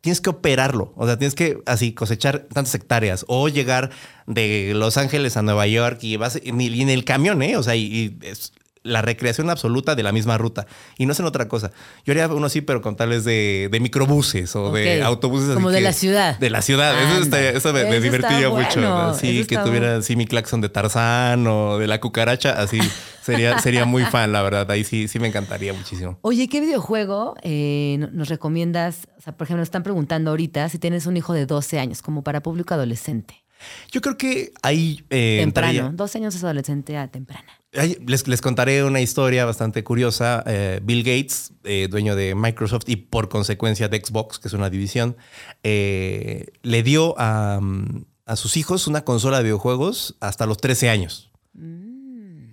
S6: tienes que operarlo. O sea, tienes que así cosechar tantas hectáreas o llegar de Los Ángeles a Nueva York y vas y ni- y en el camión, ¿eh? O sea, y, y es la recreación absoluta de la misma ruta. Y no hacen otra cosa. Yo haría uno así, pero con tales de, de microbuses o de autobuses. así
S2: Como de
S6: que-
S2: la ciudad.
S6: De la ciudad. Eso, me, me
S2: Eso está
S6: divertiría mucho.
S2: bueno, eso
S6: que tuviera
S2: bueno.
S6: así mi claxon de Tarzán o de la cucaracha. Así sería, *laughs* sería muy fan, la verdad. Ahí sí, sí me encantaría muchísimo.
S2: Oye, ¿qué videojuego eh, no- nos recomiendas? O sea, por ejemplo, nos están preguntando ahorita si tienes un hijo de 12 años, como para público adolescente.
S6: Yo creo que ahí eh,
S2: Temprano.
S6: entraría-
S2: 12 años es adolescente a temprana.
S6: Les, les contaré una historia bastante curiosa. Eh, Bill Gates, eh, dueño de Microsoft y por consecuencia de Xbox, que es una división, eh, le dio a, mm, a sus hijos una consola de videojuegos hasta los 13 años.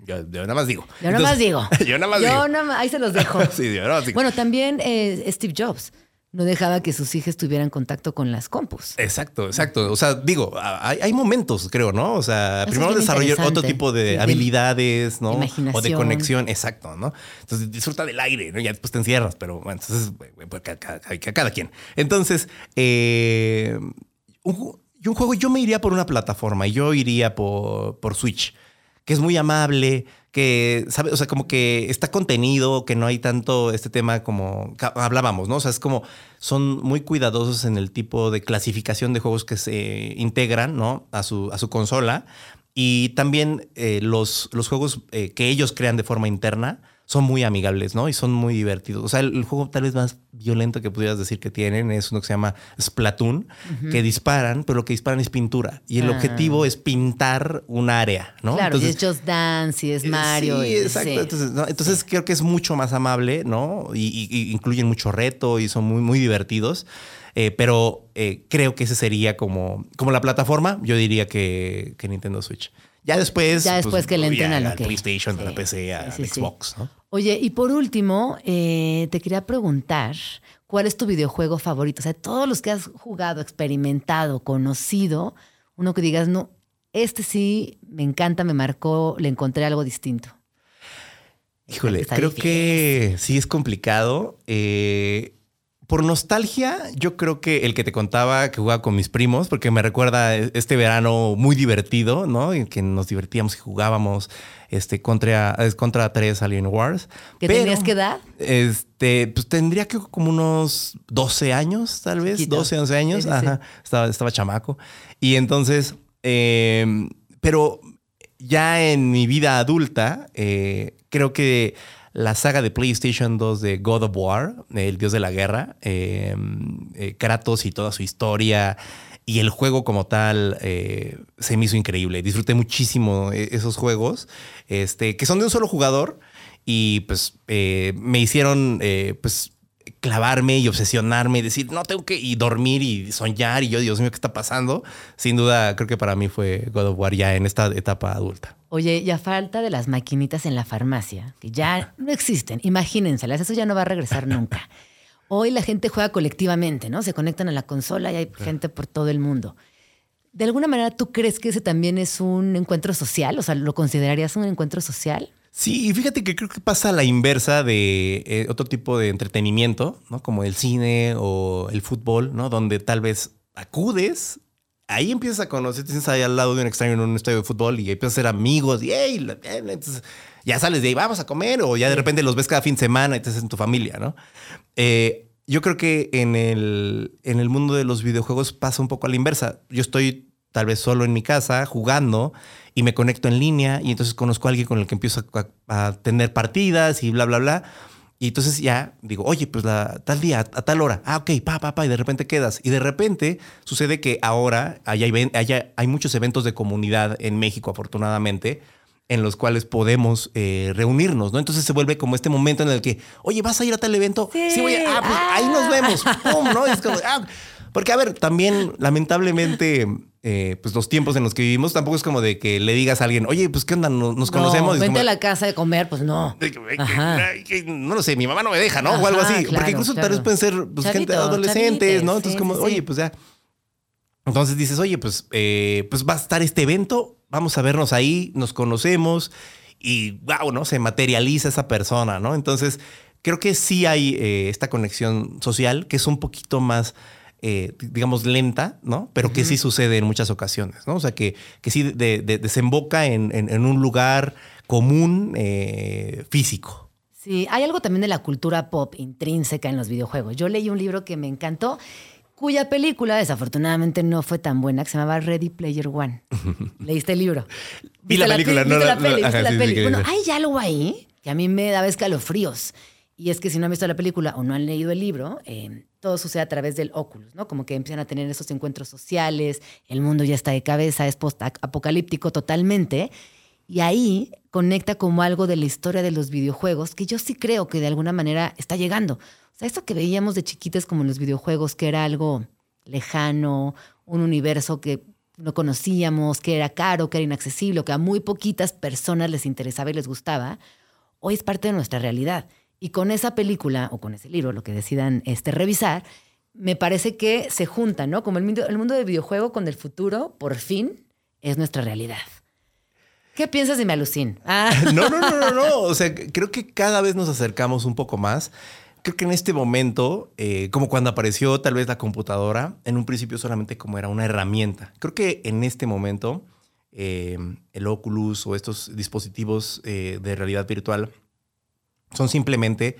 S6: Yo, yo nada más digo.
S2: Mm. Yo nada más digo.
S6: yo nada más *laughs*
S2: Yo
S6: digo.
S2: nada ahí se los dejo. *laughs*
S6: Sí, yo nada más digo.
S2: Bueno, también Steve Jobs no dejaba que sus hijas tuvieran contacto con las compus.
S6: Exacto, exacto. O sea, digo, hay, hay momentos, creo, ¿no? O sea,
S2: Eso
S6: primero desarrollar otro tipo de habilidades, ¿no?
S2: de
S6: O de
S2: imaginación.
S6: conexión, exacto, ¿no? Entonces disfruta del aire, ¿no? Ya después te encierras, pero bueno, entonces, pues, pues, ca- ca- ca- cada, quien. Entonces, eh, un, juego, yo me iría por una plataforma, y yo iría por, por Switch, que es muy amable, que, ¿sabe? O sea, como que está contenido, que no hay tanto este tema como hablábamos, ¿no? O sea, es como son muy cuidadosos en el tipo de clasificación de juegos que se integran, ¿no? A su, a su consola. Y también eh, los, los juegos eh, que ellos crean de forma interna son muy amigables, ¿no? Y son muy divertidos. O sea, el, el juego tal vez más violento que pudieras decir que tienen es uno que se llama Splatoon, que disparan, pero lo que disparan es pintura. Y el
S2: Ah.
S6: objetivo es pintar un área, ¿no?
S2: Claro, y
S6: Entonces,
S2: es Just Dance, y es Mario.
S6: Sí,
S2: y-
S6: exacto.
S2: sí.
S6: Entonces, ¿no? Entonces creo que es mucho más amable, ¿no? Y, y- y incluyen mucho reto y son muy, muy divertidos. Eh, pero eh, creo que ese sería como, como la plataforma. Yo diría que, que Nintendo Switch. Ya después.
S2: Ya después que le entren a lo que-
S6: PlayStation, a
S2: sí,
S6: la PC, a
S2: sí.
S6: Xbox, ¿no?
S2: Oye, y por último, eh, te quería preguntar, ¿cuál es tu videojuego favorito? O sea, todos los que has jugado, experimentado, conocido, uno que digas, no, este sí me encanta, me marcó, le encontré algo distinto.
S6: Híjole, creo
S2: difícil.
S6: que sí es complicado. Eh, por nostalgia, yo creo que el que te contaba que jugaba con mis primos, porque me recuerda este verano muy divertido, ¿no? En que nos divertíamos y jugábamos este, contra, contra tres Alien Wars.
S2: ¿Qué
S6: Pero,
S2: tenías que edad?
S6: Este, pues tendría que como unos 12 años, tal vez,
S2: Chiquito.
S6: 12, 11 años.
S2: Sí, sí, sí.
S6: Ajá, Estaba, estaba chamaco. Y entonces, eh, pero ya en mi vida adulta, eh, creo que la saga de PlayStation 2 de God of War, el dios de la guerra, eh, eh, Kratos y toda su historia y el juego como tal eh, se me hizo increíble. Disfruté muchísimo esos juegos, este, que son de un solo jugador y pues me hicieron pues clavarme y obsesionarme y decir, no, tengo que y dormir y soñar y yo, Dios mío, ¿qué está pasando? Sin duda, creo que para mí fue God of War ya en esta etapa adulta.
S2: Oye, y a falta de las maquinitas en la farmacia, que ya no existen, imagínenselas, eso ya no va a regresar nunca. Hoy la gente juega colectivamente, ¿no? Se conectan a la consola y hay gente por todo el mundo. De alguna manera, ¿tú crees que ese también es un encuentro social? O sea, ¿lo considerarías un encuentro social?
S6: Sí, y fíjate que creo que pasa a la inversa de eh, otro tipo de entretenimiento, ¿no? Como el cine o el fútbol, ¿no? Donde tal vez acudes, ahí empiezas a conocer, te sientes ahí al lado de un extraño en un estadio de fútbol y empiezas a ser amigos y hey, la- entonces ya sales de ahí, vamos a comer o ya de repente los ves cada fin de semana y te haces en tu familia, ¿no? Eh, yo creo que en el, en el mundo de los videojuegos pasa un poco a la inversa. Yo estoy tal vez solo en mi casa jugando y me conecto en línea y entonces conozco a alguien con el que empiezo a, a tener partidas y bla, bla, bla. Y entonces ya digo, oye, pues la, tal día, a, tal hora, ah, ok, pa, pa, pa, y de repente quedas. Y de repente sucede que ahora hay, hay, muchos eventos de comunidad en México, afortunadamente, en los cuales podemos eh, reunirnos, ¿no? Entonces se vuelve como este momento en el que, oye, ¿vas a ir a tal evento?
S2: Sí.
S6: voy a, ah, pues ahí nos vemos, ¡pum! ¿no? Y es como, ah, porque, a ver, también, lamentablemente, eh, pues los tiempos en los que vivimos, tampoco es como de que le digas a alguien, oye, pues qué onda, nos, nos conocemos.
S2: No, vente
S6: como,
S2: a la casa de comer, pues no.
S6: "Ay, que-
S2: Ajá.
S6: No lo sé, mi mamá no me deja, ¿no? o algo así.
S2: claro,
S6: Porque incluso tal vez pueden ser pues, gente
S2: Chavito,
S6: adolescentes,
S2: chavites,
S6: ¿no? Entonces,
S2: sí,
S6: como,
S2: sí,
S6: oye, pues ya. Entonces dices, oye, pues, eh, pues va a estar este evento, vamos a vernos ahí, nos conocemos y wow, ¿no? Se materializa esa persona, ¿no? Entonces, creo que sí hay eh, esta conexión social que es un poquito más, eh, digamos, lenta, ¿no? Pero que sí sucede en muchas ocasiones, ¿no? O sea, que, que sí de- de- desemboca en, en- en un lugar común eh, físico.
S2: Sí, hay algo también de la cultura pop intrínseca en los videojuegos. Yo leí un libro que me encantó, cuya película desafortunadamente no fue tan buena, que se llamaba Ready Player One. *laughs* ¿Leíste el libro?
S6: Vi la
S2: ¿Viste
S6: película,
S2: pe-
S6: no
S2: ¿Viste
S6: la-
S2: la peli? ¿Viste
S6: ajá,
S2: la
S6: sí,
S2: Bueno, hay algo ahí que a mí me daba escalofríos. Y es que si no han visto la película o no han leído el libro, eh, todo sucede a través del Oculus, ¿no? Como que empiezan a tener esos encuentros sociales, el mundo ya está de cabeza, es post-apocalíptico totalmente. Y ahí conecta como algo de la historia de los videojuegos, que yo sí creo que de alguna manera está llegando. O sea, que veíamos de chiquitas como en los videojuegos, que era algo lejano, un universo que no conocíamos, que era caro, que era inaccesible, que a muy poquitas personas les interesaba y les gustaba, hoy es parte de nuestra realidad. Y con esa película o con ese libro, lo que decidan este, revisar, me parece que se juntan, ¿no? Como el mundo, el mundo del videojuego con el futuro, por fin, es nuestra realidad. ¿Qué piensas de mi alucín? Ah, *laughs*
S6: No, no, no, no, no. O sea, creo que cada vez nos acercamos un poco más. Creo que en este momento, eh, como cuando apareció tal vez la computadora, en un principio solamente como era una herramienta. Creo que en este momento, eh, el Oculus o estos dispositivos eh, de realidad virtual son simplemente,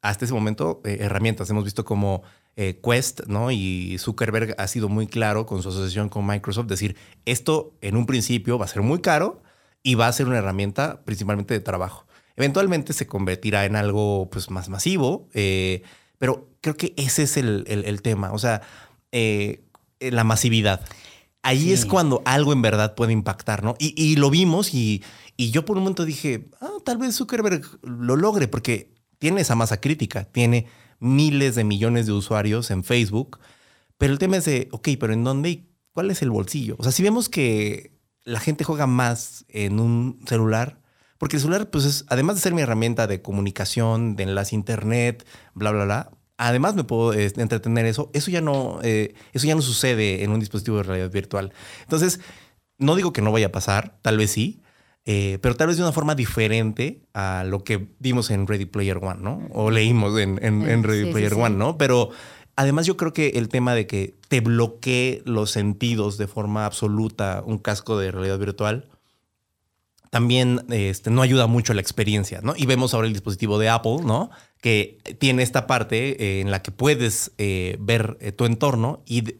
S6: hasta ese momento, eh, herramientas. Hemos visto como eh, Quest, ¿no? Y Zuckerberg ha sido muy claro con su asociación con Microsoft, decir, esto en un principio va a ser muy caro y va a ser una herramienta principalmente de trabajo. Eventualmente se convertirá en algo pues, más masivo, eh, pero creo que ese es el, el- el tema, o sea, eh, la masividad. Ahí es cuando algo en verdad puede impactar, ¿no? Y, y lo vimos y, y yo por un momento dije, ah, tal vez Zuckerberg lo logre, porque tiene esa masa crítica, tiene miles de millones de usuarios en Facebook, pero el tema es de, ok, pero ¿en dónde y cuál es el bolsillo? O sea, si vemos que la gente juega más en un celular, porque el celular, pues es, además de ser mi herramienta de comunicación, de enlace internet, bla, bla, bla, además me puedo eh, entretener eso, eso ya no, eh, eso ya no sucede en un dispositivo de realidad virtual. Entonces, no digo que no vaya a pasar, tal vez sí, eh, pero tal vez de una forma diferente a lo que vimos en Ready Player One, ¿no? O leímos en, en- en
S2: Sí,
S6: Ready
S2: sí,
S6: Player
S2: sí.
S6: One, ¿no? Pero además yo creo que el tema de que te bloquee los sentidos de forma absoluta un casco de realidad virtual también este, no ayuda mucho a la experiencia, ¿no? Y vemos ahora el dispositivo de Apple, ¿no? Que tiene esta parte eh, en la que puedes eh, ver tu entorno y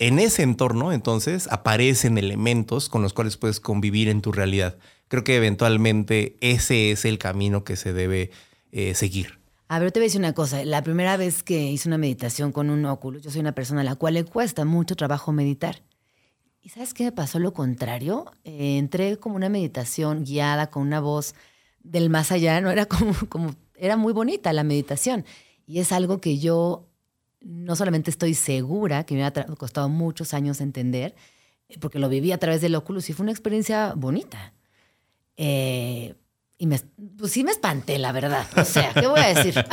S6: en ese entorno entonces aparecen elementos con los cuales puedes convivir en tu realidad. Creo que eventualmente ese es el camino que se debe eh, seguir.
S2: A ver, te voy a decir una cosa. La primera vez que hice una meditación con un Oculus, yo soy una persona a la cual le cuesta mucho trabajo meditar. ¿Y sabes qué me pasó lo contrario? Eh, entré como una meditación guiada con una voz del más allá, no era como, como, era muy bonita la meditación. Y es algo que yo no solamente estoy segura, que me ha costado muchos años entender, eh, porque lo viví a través del Oculus y fue una experiencia bonita. Eh, y me, pues sí me espanté, la verdad. O sea, ¿qué voy a decir? *laughs*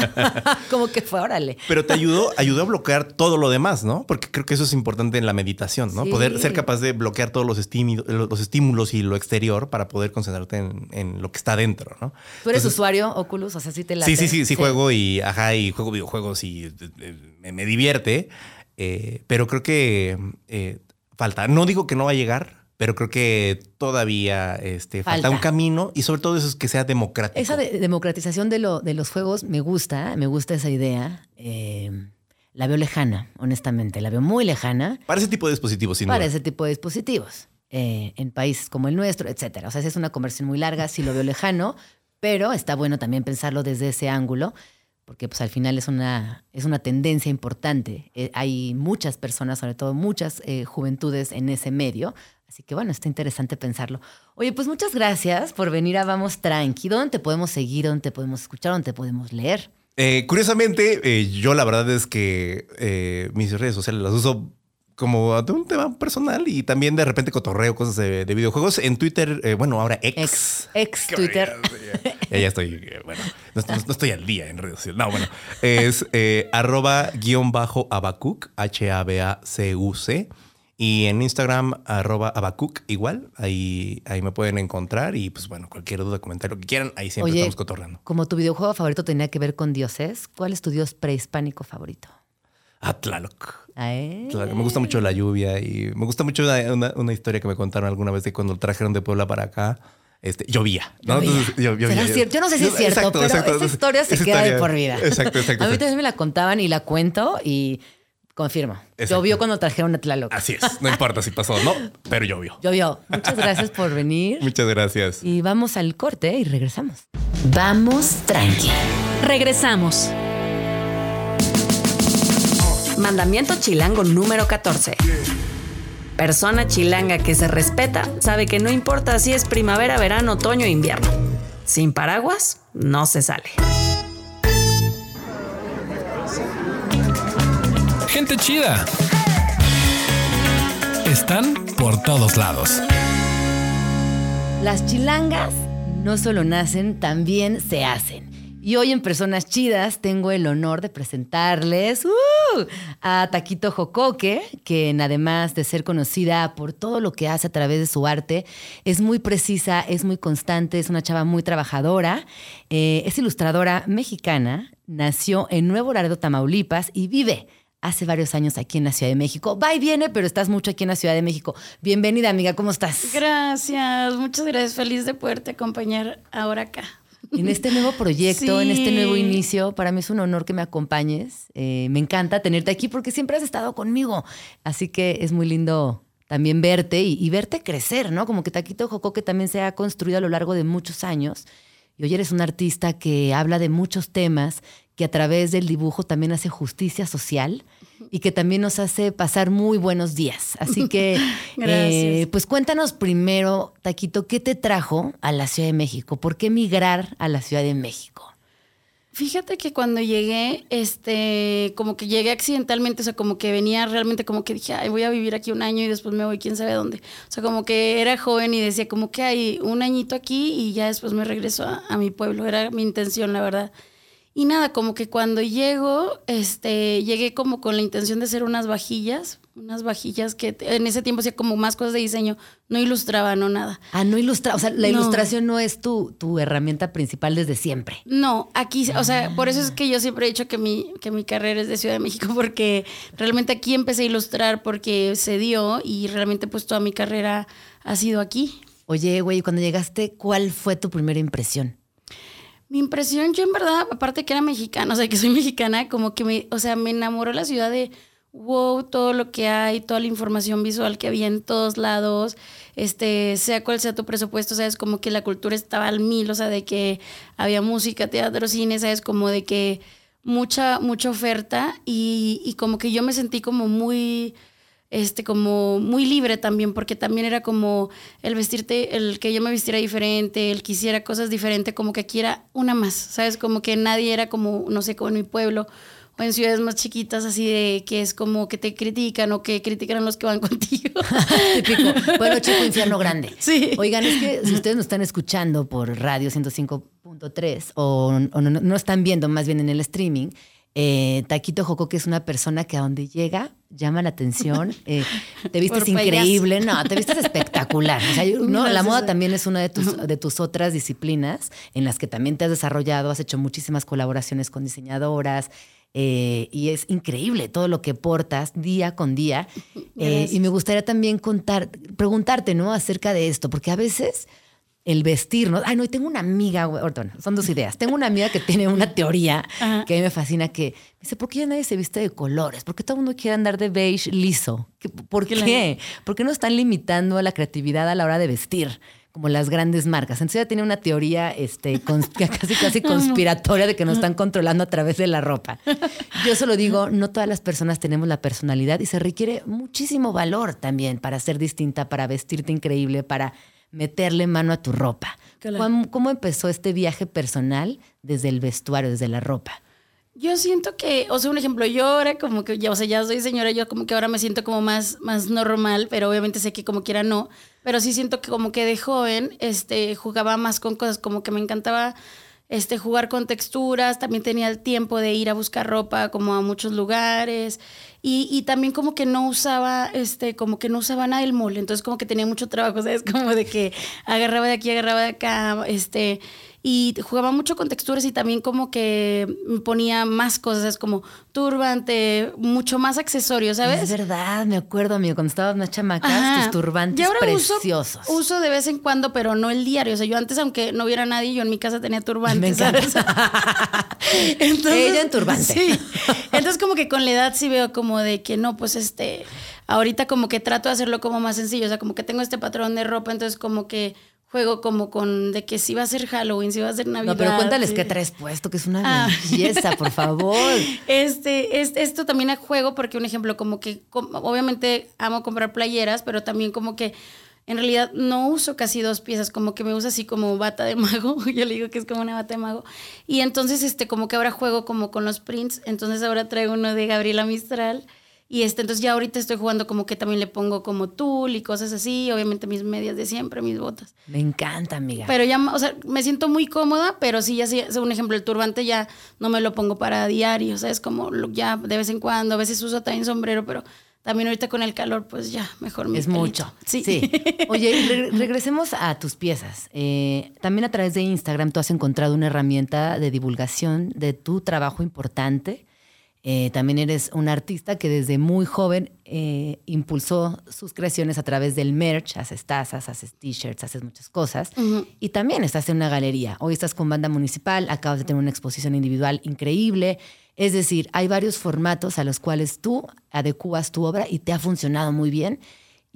S2: *laughs* como que fue, órale.
S6: Pero te ayudó, ayudó a bloquear todo lo demás, ¿no? Porque creo que eso es importante en la meditación, ¿no?
S2: Sí.
S6: Poder ser capaz de bloquear todos los, estímulos, los estímulos y lo exterior para poder concentrarte en, en lo que está dentro, ¿no?
S2: ¿Tú eres
S6: Entonces,
S2: usuario Oculus? O sea, sí te la
S6: Sí, sí, sí, sí, juego y ajá, y juego videojuegos y eh, me, me divierte. eh, pero creo que eh, falta. No digo que no va a llegar, pero creo que todavía este, falta.
S2: Falta.
S6: un camino y sobre todo eso es que sea democrático.
S2: Esa de- democratización de, lo, de los juegos me gusta, me gusta esa idea. Eh, la veo lejana, honestamente, la veo muy lejana
S6: Para ese tipo de dispositivos, sin
S2: para
S6: duda.
S2: ese tipo de dispositivos. eh, en países como el nuestro, etcétera. O sea, sí es una conversión muy larga, sí lo veo lejano, pero está bueno también pensarlo desde ese ángulo, porque pues al final es una, es una tendencia importante. Eh, hay muchas personas, sobre todo muchas eh, juventudes en ese medio, así que bueno, está interesante pensarlo. Oye, pues muchas gracias por venir a Vamos Tranqui. ¿Dónde te podemos seguir? ¿Dónde te podemos escuchar? ¿Dónde te podemos leer?
S6: Eh, curiosamente, yo la verdad es que mis redes sociales las uso como de un tema personal y también de repente cotorreo cosas de, de videojuegos. En Twitter, eh, bueno, ahora.
S2: Ex, ex Twitter. *laughs*
S6: Ya, ya estoy, eh, bueno, no, no- no estoy al día en redes sociales. No, bueno, es eh, arroba guion bajo abacuc, H-A-B-A-C-U-C. Y en Instagram, arroba abacuc, igual. Ahí, ahí me pueden encontrar. Y pues bueno, cualquier duda, comentario que quieran, ahí siempre
S2: Oye,
S6: estamos cotorreando.
S2: como tu videojuego favorito tenía que ver con dioses, ¿cuál es tu dios prehispánico favorito?
S6: Atlaloc. Claro, me gusta mucho la lluvia y me gusta mucho una, una- una historia que me contaron alguna vez de cuando trajeron de Puebla para acá. Este, llovía. ¿no?
S2: Llovía.
S6: Entonces, llo- llovía.
S2: ¿Será cierto? Yo no sé si es cierto,
S6: Exacto,
S2: pero
S6: exacto.
S2: esa historia se
S6: Esa
S2: queda de
S6: historia-
S2: por vida.
S6: Exacto, exacto. *laughs*
S2: A mí también me la contaban y la cuento y confirmo.
S6: Exacto.
S2: Llovió cuando trajeron a Tlaloc.
S6: Así es. No importa si pasó o no, pero llovió.
S2: Llovió. Muchas gracias por venir.
S6: Muchas gracias.
S2: Y vamos al corte y regresamos. Vamos tranqui.
S1: Regresamos.
S5: Mandamiento chilango número 14. Persona chilanga que se respeta sabe que no importa si es primavera, verano, otoño o invierno. Sin paraguas, no se sale.
S3: Gente chida. Están por todos lados.
S2: Las chilangas no solo nacen, también se hacen. Y hoy en Personas Chidas tengo el honor de presentarles ¡uh! a Taquito Jocoque, quien además de ser conocida por todo lo que hace a través de su arte, es muy precisa, es muy constante, es una chava muy trabajadora, eh, es ilustradora mexicana, nació en Nuevo Laredo, Tamaulipas y vive hace varios años aquí en la Ciudad de México. Va y viene, pero estás mucho aquí en la Ciudad de México. Bienvenida, amiga, ¿cómo estás?
S7: Gracias, muchas gracias. Feliz de poderte acompañar ahora acá.
S2: En este nuevo proyecto, en este
S7: Sí.
S2: nuevo inicio, para mí es un honor que me acompañes. Eh, me encanta tenerte aquí porque siempre has estado conmigo. Así que es muy lindo también verte y, y verte crecer, ¿no? Como que Taquito Joco que también se ha construido a lo largo de muchos años. y hoy eres un artista que habla de muchos temas, que a través del dibujo también hace justicia social y que también nos hace pasar muy buenos días. Así que, *laughs* eh, pues cuéntanos primero, Taquito, ¿qué te trajo a la Ciudad de México? ¿Por qué emigrar a la Ciudad de México?
S7: Fíjate que cuando llegué, este, como que llegué accidentalmente, o sea, como que venía realmente como que dije, ay, voy a vivir aquí un año y después me voy quién sabe dónde. O sea, como que era joven y decía, como que hay un añito aquí y ya después me regreso a, a mi pueblo. Era mi intención, la verdad. Y nada, como que cuando llego, este, llegué como con la intención de hacer unas vajillas, unas vajillas que en ese tiempo hacía como más cosas de diseño, no ilustraba, no nada.
S2: Ah, no ilustra, o sea, la
S7: No.
S2: ilustración no es tu, tu herramienta principal desde siempre.
S7: No, aquí, o sea, por eso es que yo siempre he dicho que mi, que mi carrera es de Ciudad de México, *laughs* porque realmente aquí empecé a ilustrar porque se dio y realmente pues toda mi carrera ha sido aquí.
S2: Oye, güey, cuando llegaste, ¿cuál fue tu primera impresión?
S7: Mi impresión, yo en verdad, aparte que era mexicana, o sea, que soy *laughs* mexicana, como que me, o sea, me enamoró la ciudad de, wow, todo lo que hay, toda la información visual que había en todos lados, este, sea cual sea tu presupuesto, sabes, como que la cultura estaba al mil, o sea, de que había música, teatro, cine, sabes, como de que mucha, mucha oferta y, y como que yo me sentí como muy este como muy libre también porque también era como el vestirte el que yo me vistiera diferente el que hiciera cosas diferentes como que aquí era una más sabes como que nadie era como no sé como en mi pueblo o en ciudades más chiquitas así de que es como que te critican o que critican a los que van *laughs* contigo *laughs*
S2: Típico. Bueno, chico, infierno *laughs* grande.
S7: Sí.
S2: Oigan, es que si ustedes nos están escuchando por radio 105.3 o, o no, no están viendo más bien en el streaming, eh, Taquito Joco, que es una persona que a donde llega llama la atención. *laughs* eh, te vistes
S7: Por payaso.
S2: increíble, no, te vistes espectacular. O sea, yo- *laughs* no, la moda también es una de tus, de tus otras disciplinas en las que también te has desarrollado, has hecho muchísimas colaboraciones con diseñadoras. eh, y es increíble todo lo que portas día con día. *laughs* Y me gustaría también contar, preguntarte, ¿no? Acerca de esto, porque a veces el vestirnos. Ay, no, y tengo una amiga, perdón, son dos ideas. Tengo una amiga que tiene una teoría
S7: Ajá.
S2: que a mí me fascina, que me dice, ¿por qué ya nadie se viste de colores? ¿Por qué todo el mundo quiere andar de beige liso? ¿Qué- ¿Por qué? ¿Por qué no están limitando a la creatividad a la hora de vestir? Como las grandes marcas. Entonces ella tiene una teoría este, *laughs* casi, casi conspiratoria de que nos están controlando a través de la ropa. Yo solo digo, no todas las personas tenemos la personalidad y se requiere muchísimo valor también para ser distinta, para vestirte increíble, para meterle mano a tu ropa.
S7: Claro.
S2: ¿Cómo, cómo empezó este viaje personal desde el vestuario, desde la ropa?
S7: Yo siento que, o sea, un ejemplo, yo ahora como que ya, o sea, ya soy señora, yo como que ahora me siento como más, más normal, pero obviamente sé que como quiera no, pero sí siento que como que de joven, este, jugaba más con cosas, como que me encantaba, este, jugar con texturas, también tenía el tiempo de ir a buscar ropa como a muchos lugares y, y también como que no usaba, este, como que no usaba nada del mole, entonces como que tenía mucho trabajo, ¿sabes? *laughs* Como de que agarraba de aquí, agarraba de acá, este, y jugaba mucho con texturas y también como que ponía más cosas, como turbante, mucho más accesorios,
S2: Es
S7: ¿sabes?
S2: verdad, me acuerdo, amigo, cuando estabas más chamacas,
S7: Ajá.
S2: tus turbantes
S7: Y ahora
S2: preciosos.
S7: Uso, uso de vez en cuando, pero no el diario. O sea, yo antes, aunque no hubiera nadie, yo en mi casa tenía turbante.
S2: Me encanta.
S7: ¿sabes? *laughs* *laughs*
S2: Ella en turbante.
S7: Sí. Entonces, como que con la edad sí veo como de que no, pues este. Ahorita como que trato de hacerlo como más sencillo. O sea, como que tengo este patrón de ropa, entonces como que juego como con de que si va a ser Halloween, si va a ser Navidad.
S2: No, pero cuéntales
S7: sí.
S2: qué traes puesto, que es una
S7: Ah.
S2: belleza, por favor. *laughs*
S7: Este, es- esto también a juego, porque un ejemplo, como que obviamente amo comprar playeras, pero también como que en realidad no uso casi dos piezas, como que me uso así como bata de *laughs* mago, yo le digo que es como una bata de mago. Y entonces, este, como que ahora juego como con los prints, entonces ahora traigo uno de Gabriela Mistral. Y este, entonces ya ahorita estoy jugando como que también le pongo como tul y cosas así, obviamente mis medias de siempre, mis botas.
S2: Me encanta, amiga.
S7: Pero ya, o sea, me siento muy cómoda, pero sí, ya sí, un ejemplo, el turbante ya no me lo pongo para diario, o sea, es como ya de vez en cuando, a veces uso también sombrero, pero también ahorita con el calor, pues ya, mejor mi
S2: Es
S7: pelito.
S2: mucho.
S7: Sí. *laughs*
S2: Oye, re- regresemos a tus piezas. Eh, también a través de Instagram tú has encontrado una herramienta de divulgación de tu trabajo importante. Eh, también eres un artista que desde muy joven eh, impulsó sus creaciones a través del merch, haces tazas, haces t-shirts, haces muchas cosas. Y también estás en una galería. Hoy estás con banda municipal, acabas de tener una exposición individual increíble. Es decir, hay varios formatos a los cuales tú adecuas tu obra y te ha funcionado muy bien.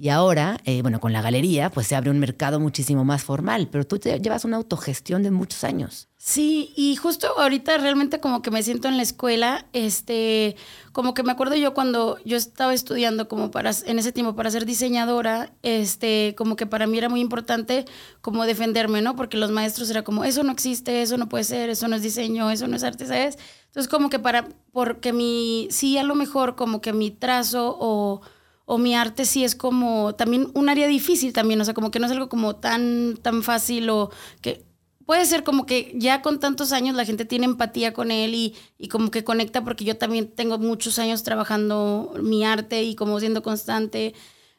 S2: Y ahora, eh, bueno, con la galería, pues se abre un mercado muchísimo más formal, pero tú te llevas una autogestión de muchos años.
S7: Sí, y justo ahorita realmente como que me siento en la escuela, este, como que me acuerdo yo cuando yo estaba estudiando como para, en ese tiempo para ser diseñadora, este, como que para mí era muy importante como defenderme, ¿no? Porque los maestros era como, eso no existe, eso no puede ser, eso no es diseño, eso no es arte, ¿sabes? Entonces como que para, porque mi, sí a lo mejor como que mi trazo o, o mi arte sí es como también un área difícil también, o sea, como que no es algo como tan, tan fácil o que puede ser como que ya con tantos años la gente tiene empatía con él y, y, como que conecta porque yo también tengo muchos años trabajando mi arte y como siendo constante.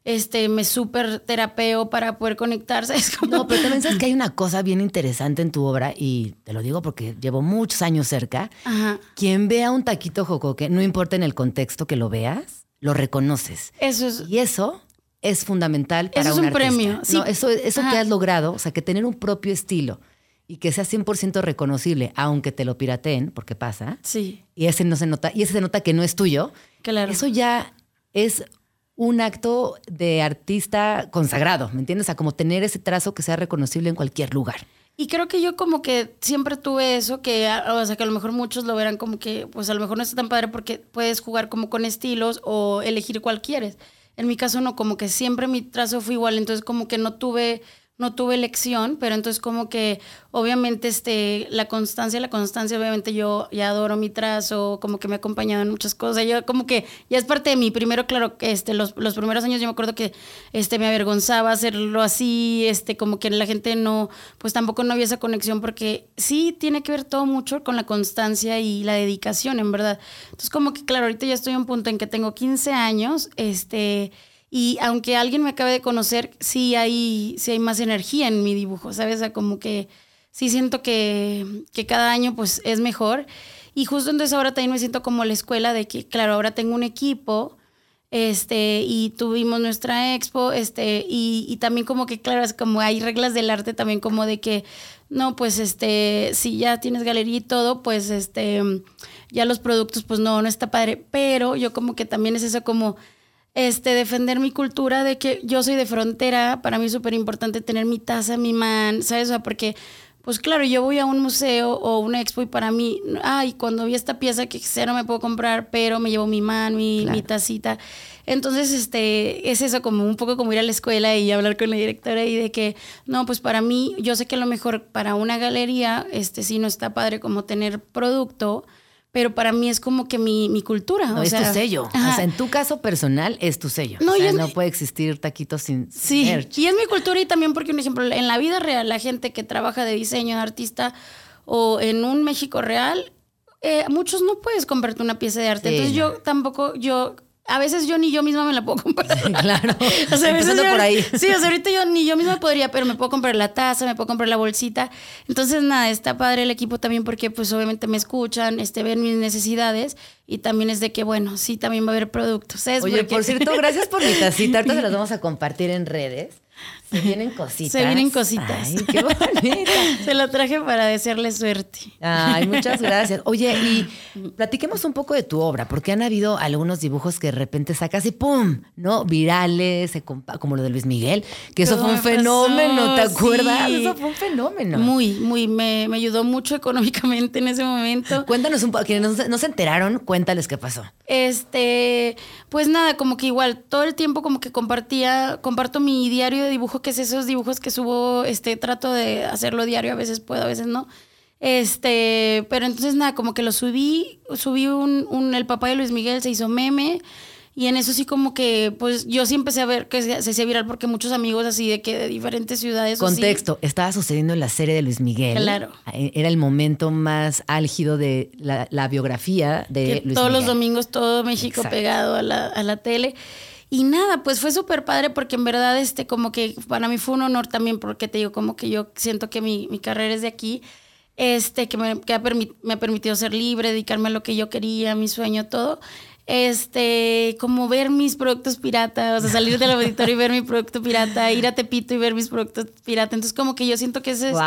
S7: Este, me súper terapeo para poder conectarse. *laughs* Es como...
S2: No, pero también sabes que hay una cosa bien interesante en tu obra y te lo digo porque llevo muchos años cerca.
S7: Ajá.
S2: Quien vea un taquito jocoque, no importa en el contexto que lo veas, lo reconoces.
S7: Eso es...
S2: Y eso es fundamental para
S7: Eso es
S2: un,
S7: premio, sí.
S2: No, eso eso que has logrado, o sea, que tener un propio estilo y que sea 100% reconocible, aunque te lo pirateen, porque pasa,
S7: Sí,
S2: y ese no se nota, y ese se nota que no es tuyo,
S7: claro.
S2: eso ya es un acto de artista consagrado, ¿me entiendes? O sea, como tener ese trazo que sea reconocible en cualquier lugar.
S7: Y creo que yo como que siempre tuve eso, que, a- o sea, que a lo mejor muchos lo verán como que, pues a lo mejor no está tan padre porque puedes jugar como con estilos o elegir cuál quieres. En mi caso no, como que siempre mi trazo fue igual, entonces como que no tuve, no tuve elección, pero entonces como que obviamente este, la constancia, la constancia, obviamente yo ya adoro mi trazo, como que me ha acompañado en muchas cosas, yo como que ya es parte de mí. Primero, claro, este, los, los primeros años yo me acuerdo que este, me avergonzaba hacerlo así, este, como que la gente no, pues tampoco no había esa conexión porque sí tiene que ver todo mucho con la constancia y la dedicación, en verdad. Entonces como que claro, ahorita ya estoy en un punto en que tengo 15 años, este... Y aunque alguien me acabe de conocer, sí hay, sí hay más energía en mi dibujo, ¿sabes? O sea, como que sí siento que, que cada año pues es mejor. Y justo entonces ahora también me siento como la escuela de que, claro, ahora tengo un equipo, este, y tuvimos nuestra expo, este, y, y también como que, claro, es como hay reglas del arte también como de que, no, pues, este, si ya tienes galería y todo, pues, este, ya los productos, pues no, no está padre, pero yo como que también es eso como este, defender mi cultura de que yo soy de frontera, para mí es súper importante tener mi taza, mi man, ¿sabes? O sea, porque, pues claro, yo voy a un museo o una expo y para mí, ay, cuando vi esta pieza que quizá no me puedo comprar, pero me llevo mi man, mi,
S2: Claro.
S7: mi tacita. Entonces, este, es eso, como un poco como ir a la escuela y hablar con la directora y de que, no, pues para mí, yo sé que a lo mejor para una galería, este, sí no está padre como tener producto, pero para mí es como que mi, mi cultura.
S2: No,
S7: o
S2: es
S7: sea,
S2: tu sello.
S7: ajá.
S2: O sea, en tu caso personal es tu sello.
S7: No,
S2: o sea, no puede existir taquitos sin
S7: Sí,
S2: merch.
S7: y es mi cultura y también porque, un ejemplo, en la vida real, la gente que trabaja de diseño, de artista o en un México real, eh, muchos no puedes comprarte una pieza de arte.
S2: Sí,
S7: Entonces yo tampoco, yo, a veces yo ni yo misma me la puedo *laughs* comprar.
S2: claro. *laughs*
S7: O sea, a veces
S2: Empezando
S7: yo-
S2: por ahí.
S7: Sí, o sea, ahorita yo ni yo misma podría, pero me puedo comprar la taza, me puedo comprar la bolsita. Entonces, nada, está padre el equipo también porque, pues, obviamente me escuchan, este, ven mis necesidades y también es de que, bueno, sí, también va a haber productos. ¿sabes?
S2: Oye,
S7: Porque-
S2: por cierto, *laughs* gracias por mi tacita. Ahorita se las vamos a compartir en redes. Se vienen cositas.
S7: Se vienen cositas.
S2: Ay, qué bonita. *laughs*
S7: Se la traje para desearle suerte.
S2: Ay, muchas gracias. Oye, y *laughs* platiquemos un poco de tu obra, porque han habido algunos dibujos que de repente sacas y ¡pum! ¿No? Virales, como lo de Luis Miguel, que eso fue un
S7: me
S2: fenómeno, ¿te acuerdas?
S7: sí.
S2: Eso fue un fenómeno.
S7: Muy, muy, me, me ayudó mucho económicamente en ese momento.
S2: Cuéntanos un poco, quienes no se enteraron, cuéntales qué pasó.
S7: Este, pues nada, como que igual, todo el tiempo como que compartía, comparto mi diario de dibujo, que es esos dibujos que subo, este, trato de hacerlo diario, a veces puedo, a veces no. Este, pero entonces nada, como que lo subí, subí un, un el papá de Luis Miguel se hizo meme. Y en eso sí como que, pues yo sí empecé a ver que se, hacía viral porque muchos amigos así de que de diferentes ciudades.
S2: Contexto, estaba sucediendo en la serie de Luis Miguel.
S7: Claro.
S2: Eh, Era el momento más álgido de la, la biografía de
S7: que
S2: Luis
S7: todos los
S2: Miguel.
S7: domingos todo México
S2: Exacto.
S7: pegado a la, a la tele. Y nada, pues fue súper padre porque en verdad, este, como que para mí fue un honor también, porque te digo, como que yo siento que mi, mi carrera es de aquí, este, que, me, que ha, me ha permitido ser libre, dedicarme a lo que yo quería, mi sueño, todo. Este, como ver mis productos pirata, o sea, salir del auditorio y ver mi producto pirata, ir a Tepito y ver mis productos pirata. Entonces, como que yo siento que ese es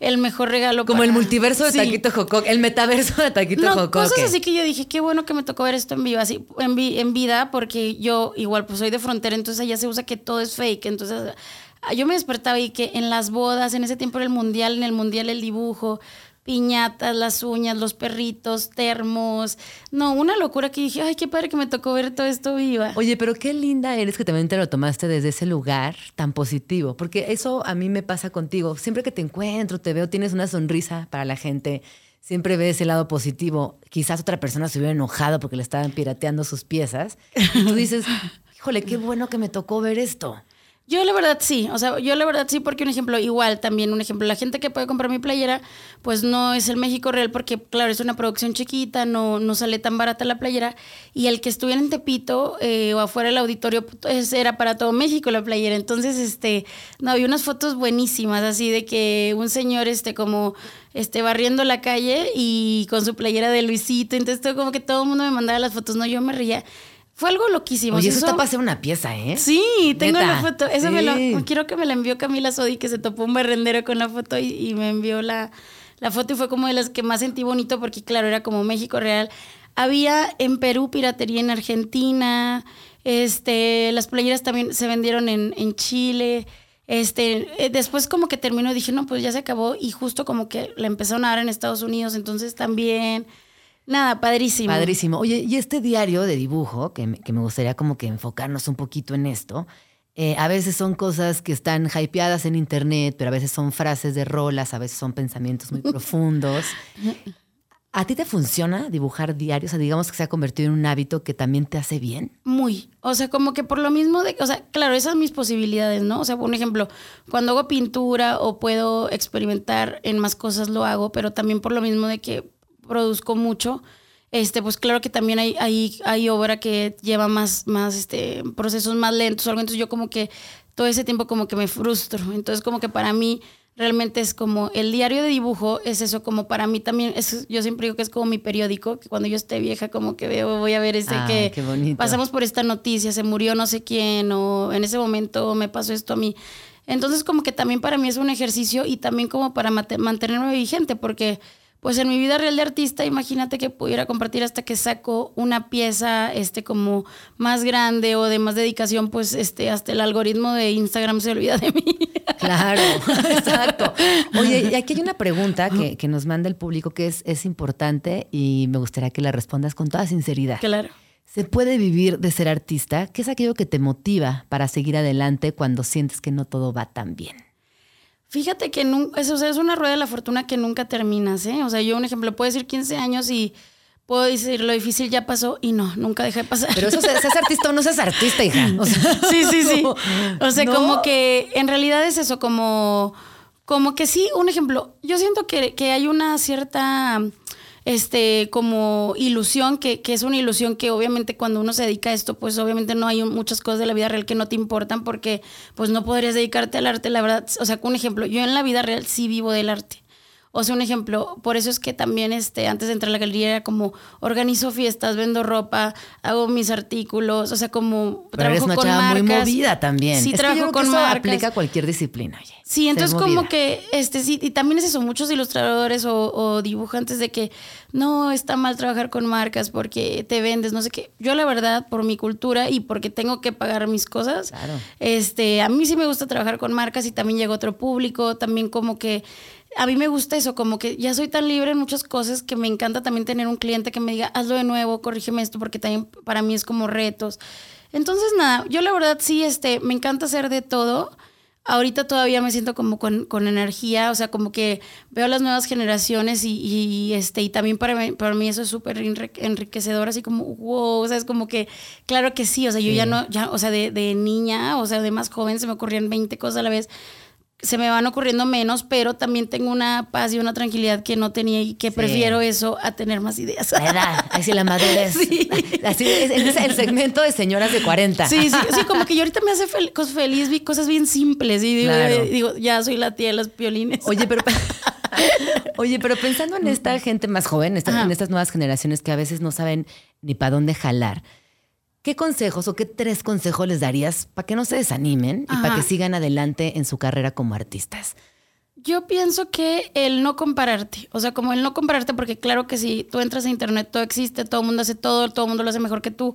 S7: el mejor regalo.
S2: Como el multiverso de
S7: Sí.
S2: Taquito Jocoque, el metaverso de Taquito
S7: No, cosas así que yo dije, qué bueno que me tocó ver esto en vivo, así, en, vi- en vida, porque yo igual pues soy de frontera, entonces allá se usa que todo es fake, entonces yo me despertaba y que en las bodas, en ese tiempo era el mundial, en el mundial el dibujo, piñatas, las uñas, los perritos, termos, no, una locura que dije, ay, qué padre que me tocó ver todo esto viva.
S2: Oye, pero qué linda eres que también te lo tomaste desde ese lugar tan positivo, porque eso a mí me pasa contigo. Siempre que te encuentro, te veo, tienes una sonrisa para la gente, siempre ves el lado positivo. Quizás otra persona se hubiera enojado porque le estaban pirateando sus piezas. Y tú dices, *laughs* híjole, qué bueno que me tocó ver esto.
S7: Yo la verdad sí, o sea, yo la verdad sí, porque un ejemplo, igual también un ejemplo, la gente que puede comprar mi playera, pues no es el México real, porque claro, es una producción chiquita, no, no sale tan barata la playera, y el que estuviera en Tepito eh, o afuera del auditorio, pues, era para todo México la playera, entonces, este, no, había unas fotos buenísimas, así de que un señor, este, como, este, barriendo la calle y con su playera de Luisito, entonces todo, como que todo el mundo me mandaba las fotos, no, yo me reía. Fue algo loquísimo.
S2: Oye,
S7: o sea,
S2: eso está para hacer una pieza, ¿eh?
S7: Sí, tengo
S2: Neta.
S7: la foto. Eso me lo, quiero que me la envió Camila Sodi, que se topó un berrendero con la foto y, y me envió la, la foto y fue como de las que más sentí bonito porque claro, era como México real. Había en Perú piratería en Argentina, este, las playeras también se vendieron en, en Chile. Este, eh, después como que terminó dije, no, pues ya se acabó y justo como que la empezaron a dar en Estados Unidos, entonces también, nada, padrísimo.
S2: Padrísimo. Oye, y este diario de dibujo, que me, que me gustaría como que enfocarnos un poquito en esto, eh, a veces son cosas que están hypeadas en internet, pero a veces son frases de rolas, a veces son pensamientos muy *laughs* profundos. ¿A ti te funciona dibujar diarios? O sea, digamos que se ha convertido en un hábito que también te hace bien.
S7: Muy. O sea, como que por lo mismo de, o sea, claro, esas son mis posibilidades, ¿no? O sea, por un ejemplo, cuando hago pintura o puedo experimentar en más cosas lo hago, pero también por lo mismo de que produzco mucho, este, pues claro que también hay, hay, hay obra que lleva más, más, este, procesos más lentos o algo, entonces yo como que todo ese tiempo como que me frustro. Entonces como que para mí realmente es como el diario de dibujo es eso como para mí también es, yo siempre digo que es como mi periódico que cuando yo esté vieja como que veo voy a ver ese
S2: Ay,
S7: que
S2: qué
S7: pasamos por esta noticia se murió no sé quién o en ese momento me pasó esto a mí entonces como que también para mí es un ejercicio y también como para mantenerme vigente porque pues en mi vida real de artista, imagínate que pudiera compartir hasta que saco una pieza este como más grande o de más dedicación, pues este hasta el algoritmo de Instagram se olvida de mí. *laughs*
S2: Claro, exacto. Oye, y aquí hay una pregunta que, que nos manda el público que es, es importante y me gustaría que la respondas con toda sinceridad.
S7: claro.
S2: ¿Se puede vivir de ser artista? ¿Qué es aquello que te motiva para seguir adelante cuando sientes que no todo va tan bien?
S7: Fíjate que nun- es, o sea, es una rueda de la fortuna que nunca terminas, ¿eh? O sea, yo un ejemplo, puedo decir 15 años y puedo decir lo difícil ya pasó y no, nunca deja de pasar.
S2: Pero eso, seas artista o no seas artista, hija. *laughs* O sea, *laughs*
S7: sí, sí, sí. *laughs* O sea,
S2: ¿No?
S7: como que en realidad es eso, como, como que sí, un ejemplo, yo siento que, que hay una cierta, este, como ilusión, que, que es una ilusión que obviamente cuando uno se dedica a esto, pues obviamente no hay muchas cosas de la vida real que no te importan porque pues no podrías dedicarte al arte, la verdad. O sea, un ejemplo, yo en la vida real sí vivo del arte. O sea, un ejemplo, por eso es que también este, antes de entrar a la galería era como organizo fiestas, vendo ropa, hago mis artículos, o sea, como
S2: Pero eres
S7: trabajo
S2: una
S7: con
S2: chava muy
S7: marcas.
S2: movida también.
S7: Sí,
S2: Es que yo
S7: trabajo
S2: creo que
S7: con
S2: eso
S7: marcas.
S2: aplica cualquier disciplina, oye.
S7: Sí, entonces como
S2: movida.
S7: que, este, sí, y también es eso, muchos ilustradores o, o dibujantes de que no está mal trabajar con marcas porque te vendes, no sé qué. Yo la verdad, por mi cultura y porque tengo que pagar mis cosas,
S2: Claro.
S7: este, a mí sí me gusta trabajar con marcas y también llega otro público, también como que a mí me gusta eso, como que ya soy tan libre en muchas cosas que me encanta también tener un cliente que me diga, hazlo de nuevo, corrígeme esto, porque también para mí es como retos. Entonces, nada, yo la verdad sí, este, me encanta hacer de todo. Ahorita todavía me siento como con, con energía, o sea, como que veo las nuevas generaciones y, y, este, y también para mí, para mí eso es súper enri- enriquecedor, así como, wow, o sea, es como que, claro que sí, o sea, yo ya no, ya, o sea, de, de niña, o sea, de más joven se me ocurrían 20 cosas a la vez, se me van ocurriendo menos, pero también tengo una paz y una tranquilidad que no tenía y que
S2: Sí.
S7: prefiero eso a tener más ideas.
S2: La edad, *laughs* así la madurez.
S7: Sí.
S2: Así es, es el segmento de señoras de 40.
S7: Sí, sí, sí, como que yo ahorita me hace fel- feliz, vi cosas bien simples y digo,
S2: Claro.
S7: eh, digo, ya soy la tía de los violines.
S2: Oye, pero *laughs* Oye, pero pensando en esta gente más joven, esta- en estas nuevas generaciones que a veces no saben ni para dónde jalar. ¿Qué consejos o qué tres consejos les darías para que no se desanimen y para que sigan adelante en su carrera como artistas?
S7: Yo pienso que el no compararte, o sea, como el no compararte, porque claro que si tú entras a internet, todo existe, todo el mundo hace todo, todo el mundo lo hace mejor que tú.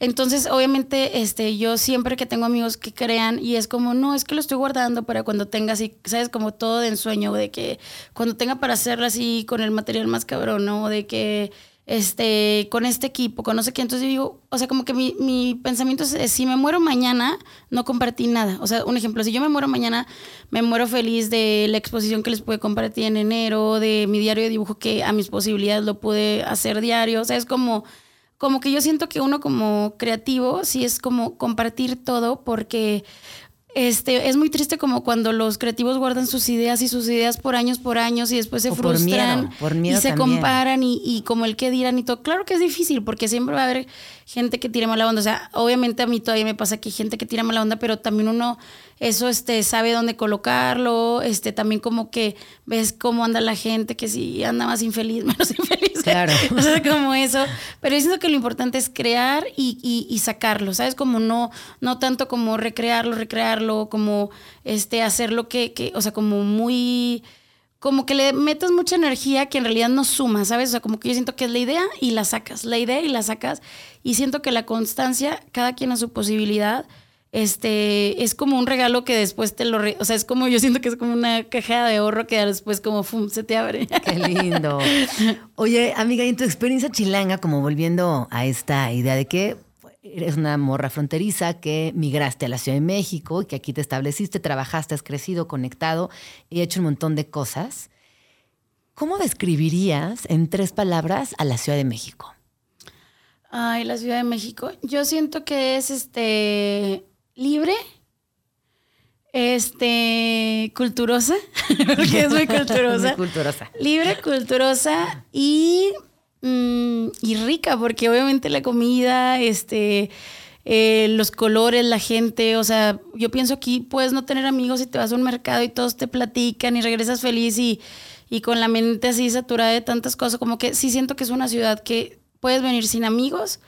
S7: Entonces, obviamente, este, yo siempre que tengo amigos que crean y es como, no, es que lo estoy guardando para cuando tenga así, sabes, como todo de ensueño, de que cuando tenga para hacerlo así con el material más cabrón, ¿no? De que, este, con este equipo, con no sé qué. Entonces yo digo, o sea, como que mi, mi pensamiento es, si me muero mañana, no compartí nada. O sea, un ejemplo, si yo me muero mañana, me muero feliz de la exposición que les pude compartir en enero, de mi diario de dibujo que a mis posibilidades lo pude hacer diario. O sea, es como, como que yo siento que uno como creativo, sí es como compartir todo porque... Este, es muy triste como cuando los creativos guardan sus ideas y sus ideas por años, por años y después se
S2: O por
S7: frustran
S2: miedo, por miedo
S7: y se
S2: también.
S7: comparan y, y como el que dirán y todo. Claro que es difícil porque siempre va a haber gente que tire mala onda. O sea, obviamente a mí todavía me pasa que hay gente que tira mala onda, pero también uno eso este, sabe dónde colocarlo. Este, también como que ves cómo anda la gente, que si anda más infeliz, *laughs* menos infeliz.
S2: Claro. *laughs*
S7: o sea, como eso. Pero yo siento que lo importante es crear y, y- y sacarlo, ¿sabes? Como no, no tanto como recrearlo, recrearlo, como este, hacer lo que, que, o sea, como muy como que le metes mucha energía que en realidad no suma, ¿sabes? O sea, como que yo siento que es la idea y la sacas, la idea y la sacas. Y siento que la constancia, cada quien a su posibilidad, este, es como un regalo que después te lo... re- o sea, es como, yo siento que es como una caja de ahorro que después como, fum, se te abre.
S2: Qué lindo. *laughs* Oye, amiga, y en tu experiencia chilanga, como volviendo a esta idea de que eres una morra fronteriza, que migraste a la Ciudad de México, y que aquí te estableciste, trabajaste, has crecido, conectado y hecho un montón de cosas. ¿Cómo describirías en tres palabras a la Ciudad de México?
S7: Ay, la Ciudad de México. Yo siento que es este libre, este culturosa, *laughs* porque es muy *laughs* culturosa.
S2: Muy culturosa.
S7: Libre, culturosa y, mm, y rica, porque obviamente la comida, este, eh, los colores, la gente, o sea, yo pienso aquí puedes no tener amigos y te vas a un mercado y todos te platican y regresas feliz y, y con la mente así saturada de tantas cosas, como que sí siento que es una ciudad que puedes venir sin amigos.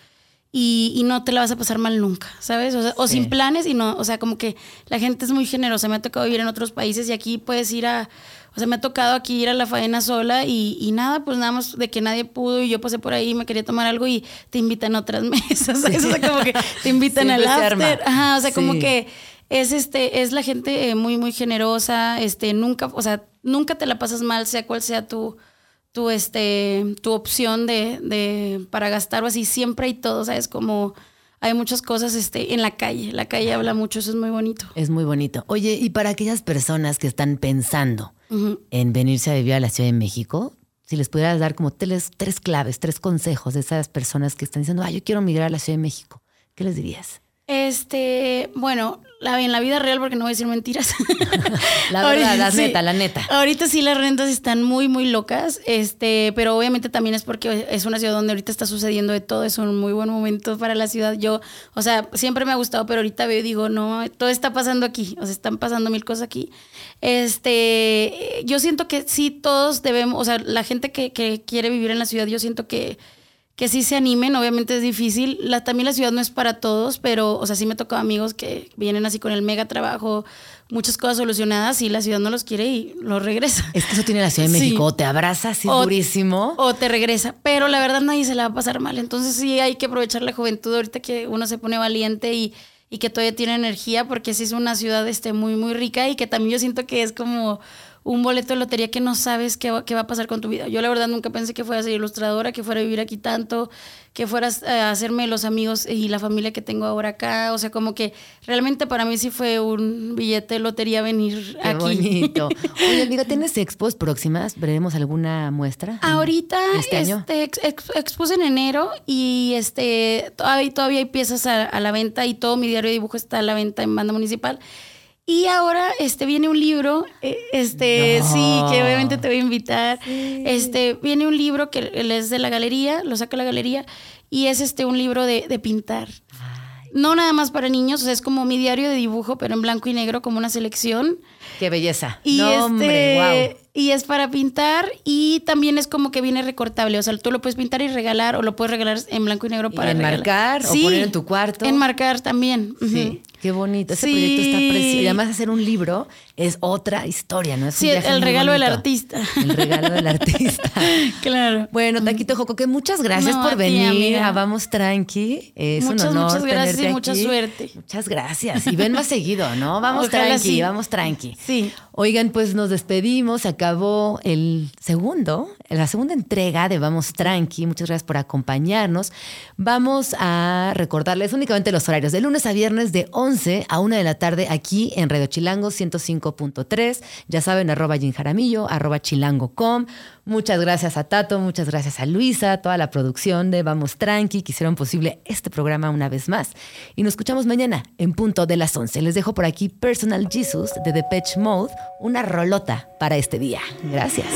S7: Y, y no te la vas a pasar mal nunca, ¿sabes? O, sea, o sin planes y no, o sea, como que la gente es muy generosa. Me ha tocado vivir en otros países y aquí puedes ir a, o sea, me ha tocado aquí ir a la faena sola y, y nada, pues nada más de que nadie pudo y yo pasé por ahí y me quería tomar algo y te invitan a otras *laughs* mesas, ¿sabes? O sea, como que te invitan al
S2: arma.
S7: after. Ajá, o sea, como
S2: Sí.
S7: que es este, es la gente eh, muy, muy generosa, este, nunca, o sea, nunca te la pasas mal, sea cual sea tu, tu, este, tu opción de, de, para gastar o así, siempre hay todo, ¿sabes? Como hay muchas cosas este, en la calle, la calle habla mucho, eso es muy bonito.
S2: Es muy bonito. Oye, y para aquellas personas que están pensando En venirse a vivir a la Ciudad de México, si les pudieras dar como tres, tres claves, tres consejos de esas personas que están diciendo, ah, yo quiero migrar a la Ciudad de México, ¿qué les dirías?
S7: Este, bueno, la, en la vida real, porque no voy a decir mentiras. *laughs*
S2: La *laughs* verdad,
S7: Ahorita
S2: la
S7: sí.
S2: neta, la neta.
S7: Ahorita sí las rentas están muy, muy locas, este, pero obviamente también es porque es una ciudad donde ahorita está sucediendo de todo, es un muy buen momento para la ciudad. Yo, o sea, siempre me ha gustado, pero ahorita veo y digo, no, todo está pasando aquí, o sea, están pasando mil cosas aquí. Este, yo siento que sí todos debemos, o sea, la gente que, que quiere vivir en la ciudad, yo siento que que sí se animen, obviamente es difícil. La, también la ciudad no es para todos, pero, o sea, sí me tocó amigos que vienen así con el mega trabajo, muchas cosas solucionadas y la ciudad no los quiere y los regresa.
S2: Es que eso tiene la Ciudad de *laughs*
S7: Sí.
S2: México, o te abraza así
S7: O-
S2: durísimo.
S7: O te regresa, pero la verdad nadie se la va a pasar mal. Entonces sí hay que aprovechar la juventud ahorita que uno se pone valiente y, y que todavía tiene energía, porque sí es una ciudad este, muy, muy rica y que también yo siento que es como un boleto de lotería que no sabes qué va, qué va a pasar con tu vida. Yo la verdad nunca pensé que fuera a ser ilustradora, que fuera a vivir aquí tanto, que fueras a hacerme los amigos y la familia que tengo ahora acá. O sea, como que realmente para mí sí fue un billete de lotería venir
S2: Qué
S7: aquí.
S2: bonito. *laughs* Oye, amiga, ¿tienes expos próximas? ¿Veremos alguna muestra?
S7: Ahorita
S2: ¿Este año?
S7: este, ex- ex- expuse en enero y este todavía, todavía hay piezas a, a la venta y todo mi diario de dibujo está a la venta en banda municipal. Y ahora este viene un libro, eh, este
S2: No.
S7: sí, que obviamente te voy a invitar. Este viene un libro que es de la galería, lo saca la galería y es este un libro de, de pintar. No nada más para niños, o sea, es como mi diario de dibujo, pero en blanco y negro, como una selección.
S2: Qué belleza.
S7: Y
S2: no,
S7: este,
S2: hombre, wow.
S7: Y es para pintar y también es como que viene recortable. O sea, tú lo puedes pintar y regalar o lo puedes regalar en blanco y negro
S2: Y
S7: para
S2: enmarcar
S7: regalar.
S2: o poner en tu cuarto.
S7: Enmarcar también.
S2: Sí, qué bonito. Ese
S7: Sí.
S2: proyecto está precioso. Y además hacer un libro es otra historia, ¿no? Es un
S7: Sí,
S2: viaje
S7: el regalo del artista.
S2: El regalo del artista. *laughs*
S7: Claro.
S2: Bueno, Taquito Joco, que muchas gracias
S7: No,
S2: por
S7: a
S2: venir a Vamos Tranqui. Es
S7: Muchas,
S2: un honor
S7: muchas gracias y mucha suerte.
S2: Muchas gracias. Y ven más seguido, ¿no? *laughs* Vamos
S7: Ojalá
S2: tranqui,
S7: sí.
S2: vamos tranqui.
S7: Sí.
S2: Oigan, pues nos despedimos. Se acabó el segundo, la segunda entrega de Vamos Tranqui. Muchas gracias por acompañarnos. Vamos a recordarles únicamente los horarios. De lunes a viernes de 11 a 1 de la tarde aquí en Radio Chilango 105.3. Ya saben, arroba Jim Jaramillo, arroba chilango.com. Muchas gracias a Tato, muchas gracias a Luisa, toda la producción de Vamos Tranqui que hicieron posible este programa una vez más. Y nos escuchamos mañana en punto de las 11. Les dejo por aquí Personal Jesus de Depeche Mode, una rolota para este día. Gracias.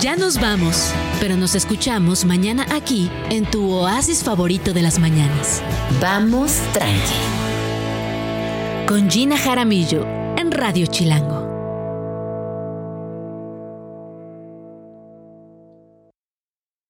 S1: Ya nos vamos, pero nos escuchamos mañana aquí en tu oasis favorito de las mañanas.
S2: Vamos Tranqui.
S1: Con Gina Jaramillo en Radio Chilango.